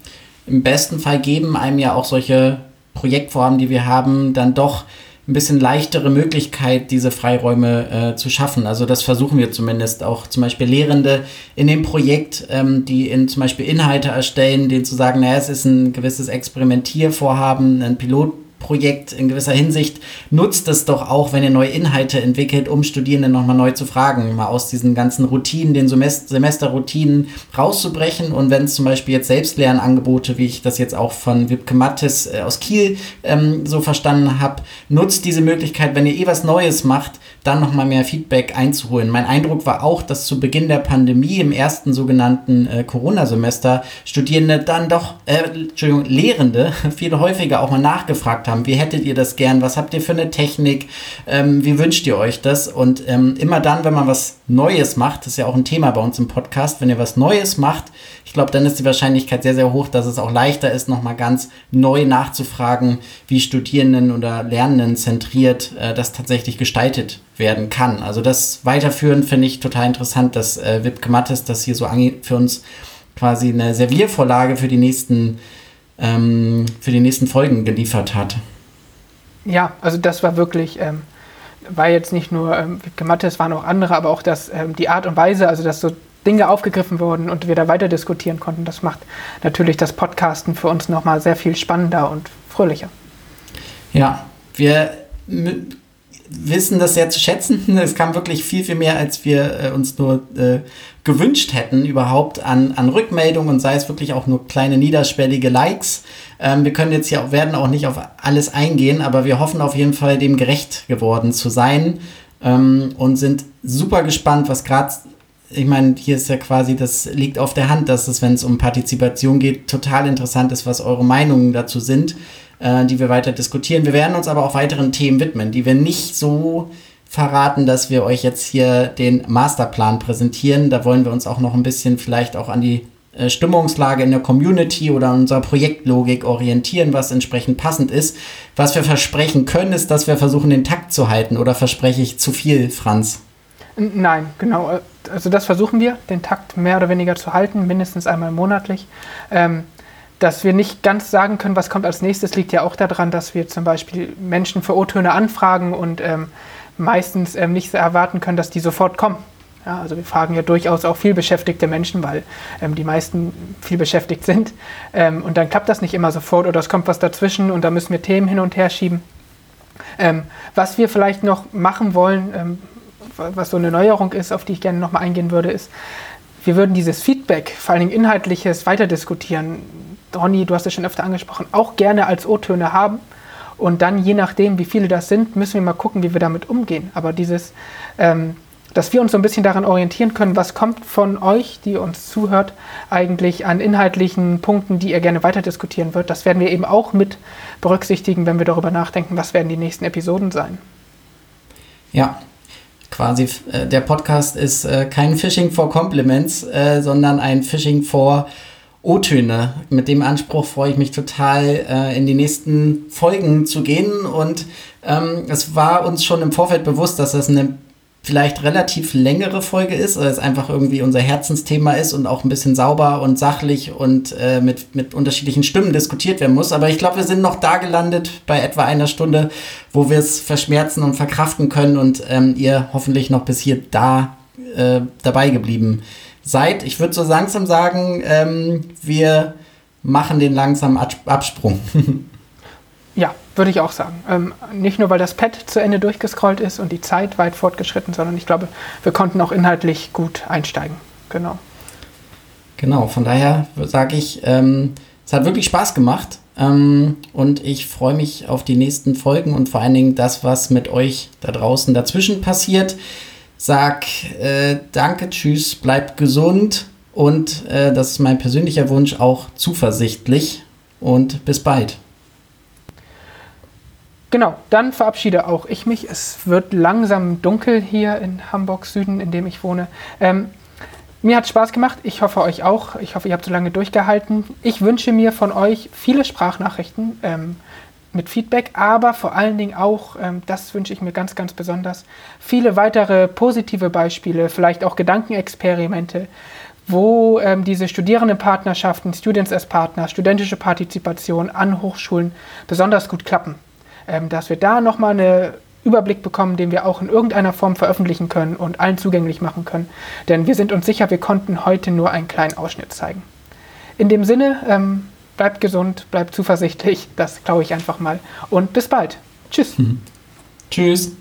Im besten Fall geben einem ja auch solche Projektvorhaben, die wir haben, dann doch ein bisschen leichtere Möglichkeit, diese Freiräume äh, zu schaffen. Also das versuchen wir zumindest auch zum Beispiel Lehrende in dem Projekt, ähm, die in zum Beispiel Inhalte erstellen, denen zu sagen, naja, es ist ein gewisses Experimentiervorhaben, ein Pilot Projekt in gewisser Hinsicht nutzt es doch auch, wenn ihr neue Inhalte entwickelt, um Studierende nochmal neu zu fragen, mal aus diesen ganzen Routinen, den Semesterroutinen rauszubrechen. Und wenn es zum Beispiel jetzt Selbstlernangebote, wie ich das jetzt auch von Wipke Mattes äh, aus Kiel ähm, so verstanden habe, nutzt diese Möglichkeit, wenn ihr eh was Neues macht, dann nochmal mehr Feedback einzuholen. Mein Eindruck war auch, dass zu Beginn der Pandemie im ersten sogenannten äh, Corona-Semester Studierende dann doch, äh, Entschuldigung, Lehrende viel häufiger auch mal nachgefragt haben, wie hättet ihr das gern, was habt ihr für eine Technik, ähm, wie wünscht ihr euch das? Und ähm, immer dann, wenn man was Neues macht, das ist ja auch ein Thema bei uns im Podcast, wenn ihr was Neues macht, ich glaube, dann ist die Wahrscheinlichkeit sehr, sehr hoch, dass es auch leichter ist, nochmal ganz neu nachzufragen, wie Studierenden oder Lernenden zentriert äh, das tatsächlich gestaltet werden kann. Also das weiterführen finde ich total interessant, dass äh, Wipke Mattes das hier so für uns quasi eine Serviervorlage für die nächsten, ähm, für die nächsten Folgen geliefert hat. Ja, also das war wirklich, ähm, war jetzt nicht nur ähm, Mathe, es waren auch andere, aber auch das, ähm, die Art und Weise, also dass so Dinge aufgegriffen wurden und wir da weiter diskutieren konnten, das macht natürlich das Podcasten für uns nochmal sehr viel spannender und fröhlicher. Ja, wir wissen das sehr zu schätzen. Es kam wirklich viel, viel mehr, als wir äh, uns nur äh, gewünscht hätten, überhaupt an, an Rückmeldungen und sei es wirklich auch nur kleine niederschwellige Likes. Ähm, wir können jetzt ja werden auch nicht auf alles eingehen, aber wir hoffen auf jeden Fall, dem gerecht geworden zu sein ähm, und sind super gespannt, was gerade ich meine, hier ist ja quasi, das liegt auf der Hand, dass es, wenn es um Partizipation geht, total interessant ist, was eure Meinungen dazu sind äh, die wir weiter diskutieren. Wir werden uns aber auch weiteren Themen widmen, die wir nicht so verraten, dass wir euch jetzt hier den Masterplan präsentieren. Da wollen wir uns auch noch ein bisschen vielleicht auch an die äh, Stimmungslage in der Community oder an unserer Projektlogik orientieren, was entsprechend passend ist. Was wir versprechen können, ist, dass wir versuchen, den Takt zu halten. Oder verspreche ich zu viel, Franz? Nein, genau. Also das versuchen wir, den Takt mehr oder weniger zu halten, mindestens einmal monatlich. Ähm, dass wir nicht ganz sagen können, was kommt als nächstes, liegt ja auch daran, dass wir zum Beispiel Menschen für O-Töne anfragen und ähm, meistens ähm, nicht erwarten können, dass die sofort kommen. Ja, also wir fragen ja durchaus auch viel beschäftigte Menschen, weil ähm, die meisten viel beschäftigt sind. Ähm, und dann klappt das nicht immer sofort oder es kommt was dazwischen und da müssen wir Themen hin und her schieben. Ähm, was wir vielleicht noch machen wollen, ähm, was so eine Neuerung ist, auf die ich gerne nochmal eingehen würde, ist, wir würden dieses Feedback, vor allen Dingen inhaltliches, weiter diskutieren Ronny, du hast es schon öfter angesprochen, auch gerne als O-Töne haben. Und dann, je nachdem, wie viele das sind, müssen wir mal gucken, wie wir damit umgehen. Aber dieses, ähm, dass wir uns so ein bisschen daran orientieren können, was kommt von euch, die uns zuhört, eigentlich an inhaltlichen Punkten, die ihr gerne weiter diskutieren würdet, das werden wir eben auch mit berücksichtigen, wenn wir darüber nachdenken, was werden die nächsten Episoden sein. Ja, quasi äh, der Podcast ist äh, kein Phishing for Compliments, äh, sondern ein Phishing for O-Töne. Mit dem Anspruch freue ich mich total, äh, in die nächsten Folgen zu gehen. Und ähm, es war uns schon im Vorfeld bewusst, dass das eine vielleicht relativ längere Folge ist, weil es einfach irgendwie unser Herzensthema ist und auch ein bisschen sauber und sachlich und äh, mit, mit unterschiedlichen Stimmen diskutiert werden muss. Aber ich glaube, wir sind noch da gelandet bei etwa einer Stunde, wo wir es verschmerzen und verkraften können und ähm, ihr hoffentlich noch bis hier da äh, dabei geblieben seid. Ich würde so langsam sagen, ähm, wir machen den langsamen Absprung. ja, würde ich auch sagen. Ähm, nicht nur, weil das Pad zu Ende durchgescrollt ist und die Zeit weit fortgeschritten, sondern ich glaube, wir konnten auch inhaltlich gut einsteigen. Genau. Genau, von daher sage ich, ähm, es hat wirklich Spaß gemacht ähm, und ich freue mich auf die nächsten Folgen und vor allen Dingen das, was mit euch da draußen dazwischen passiert. Sag äh, danke, tschüss, bleibt gesund und äh, das ist mein persönlicher Wunsch auch zuversichtlich und bis bald. Genau, dann verabschiede auch ich mich. Es wird langsam dunkel hier in Hamburg Süden, in dem ich wohne. Ähm, mir hat Spaß gemacht. Ich hoffe euch auch. Ich hoffe, ihr habt so lange durchgehalten. Ich wünsche mir von euch viele Sprachnachrichten. Ähm, mit Feedback, aber vor allen Dingen auch, ähm, das wünsche ich mir ganz, ganz besonders, viele weitere positive Beispiele, vielleicht auch Gedankenexperimente, wo ähm, diese Studierendenpartnerschaften, Students as Partner, studentische Partizipation an Hochschulen besonders gut klappen. Ähm, dass wir da nochmal einen Überblick bekommen, den wir auch in irgendeiner Form veröffentlichen können und allen zugänglich machen können. Denn wir sind uns sicher, wir konnten heute nur einen kleinen Ausschnitt zeigen. In dem Sinne, ähm, bleibt gesund, bleibt zuversichtlich, das glaube ich einfach mal. Und bis bald. Tschüss. Mhm. Tschüss.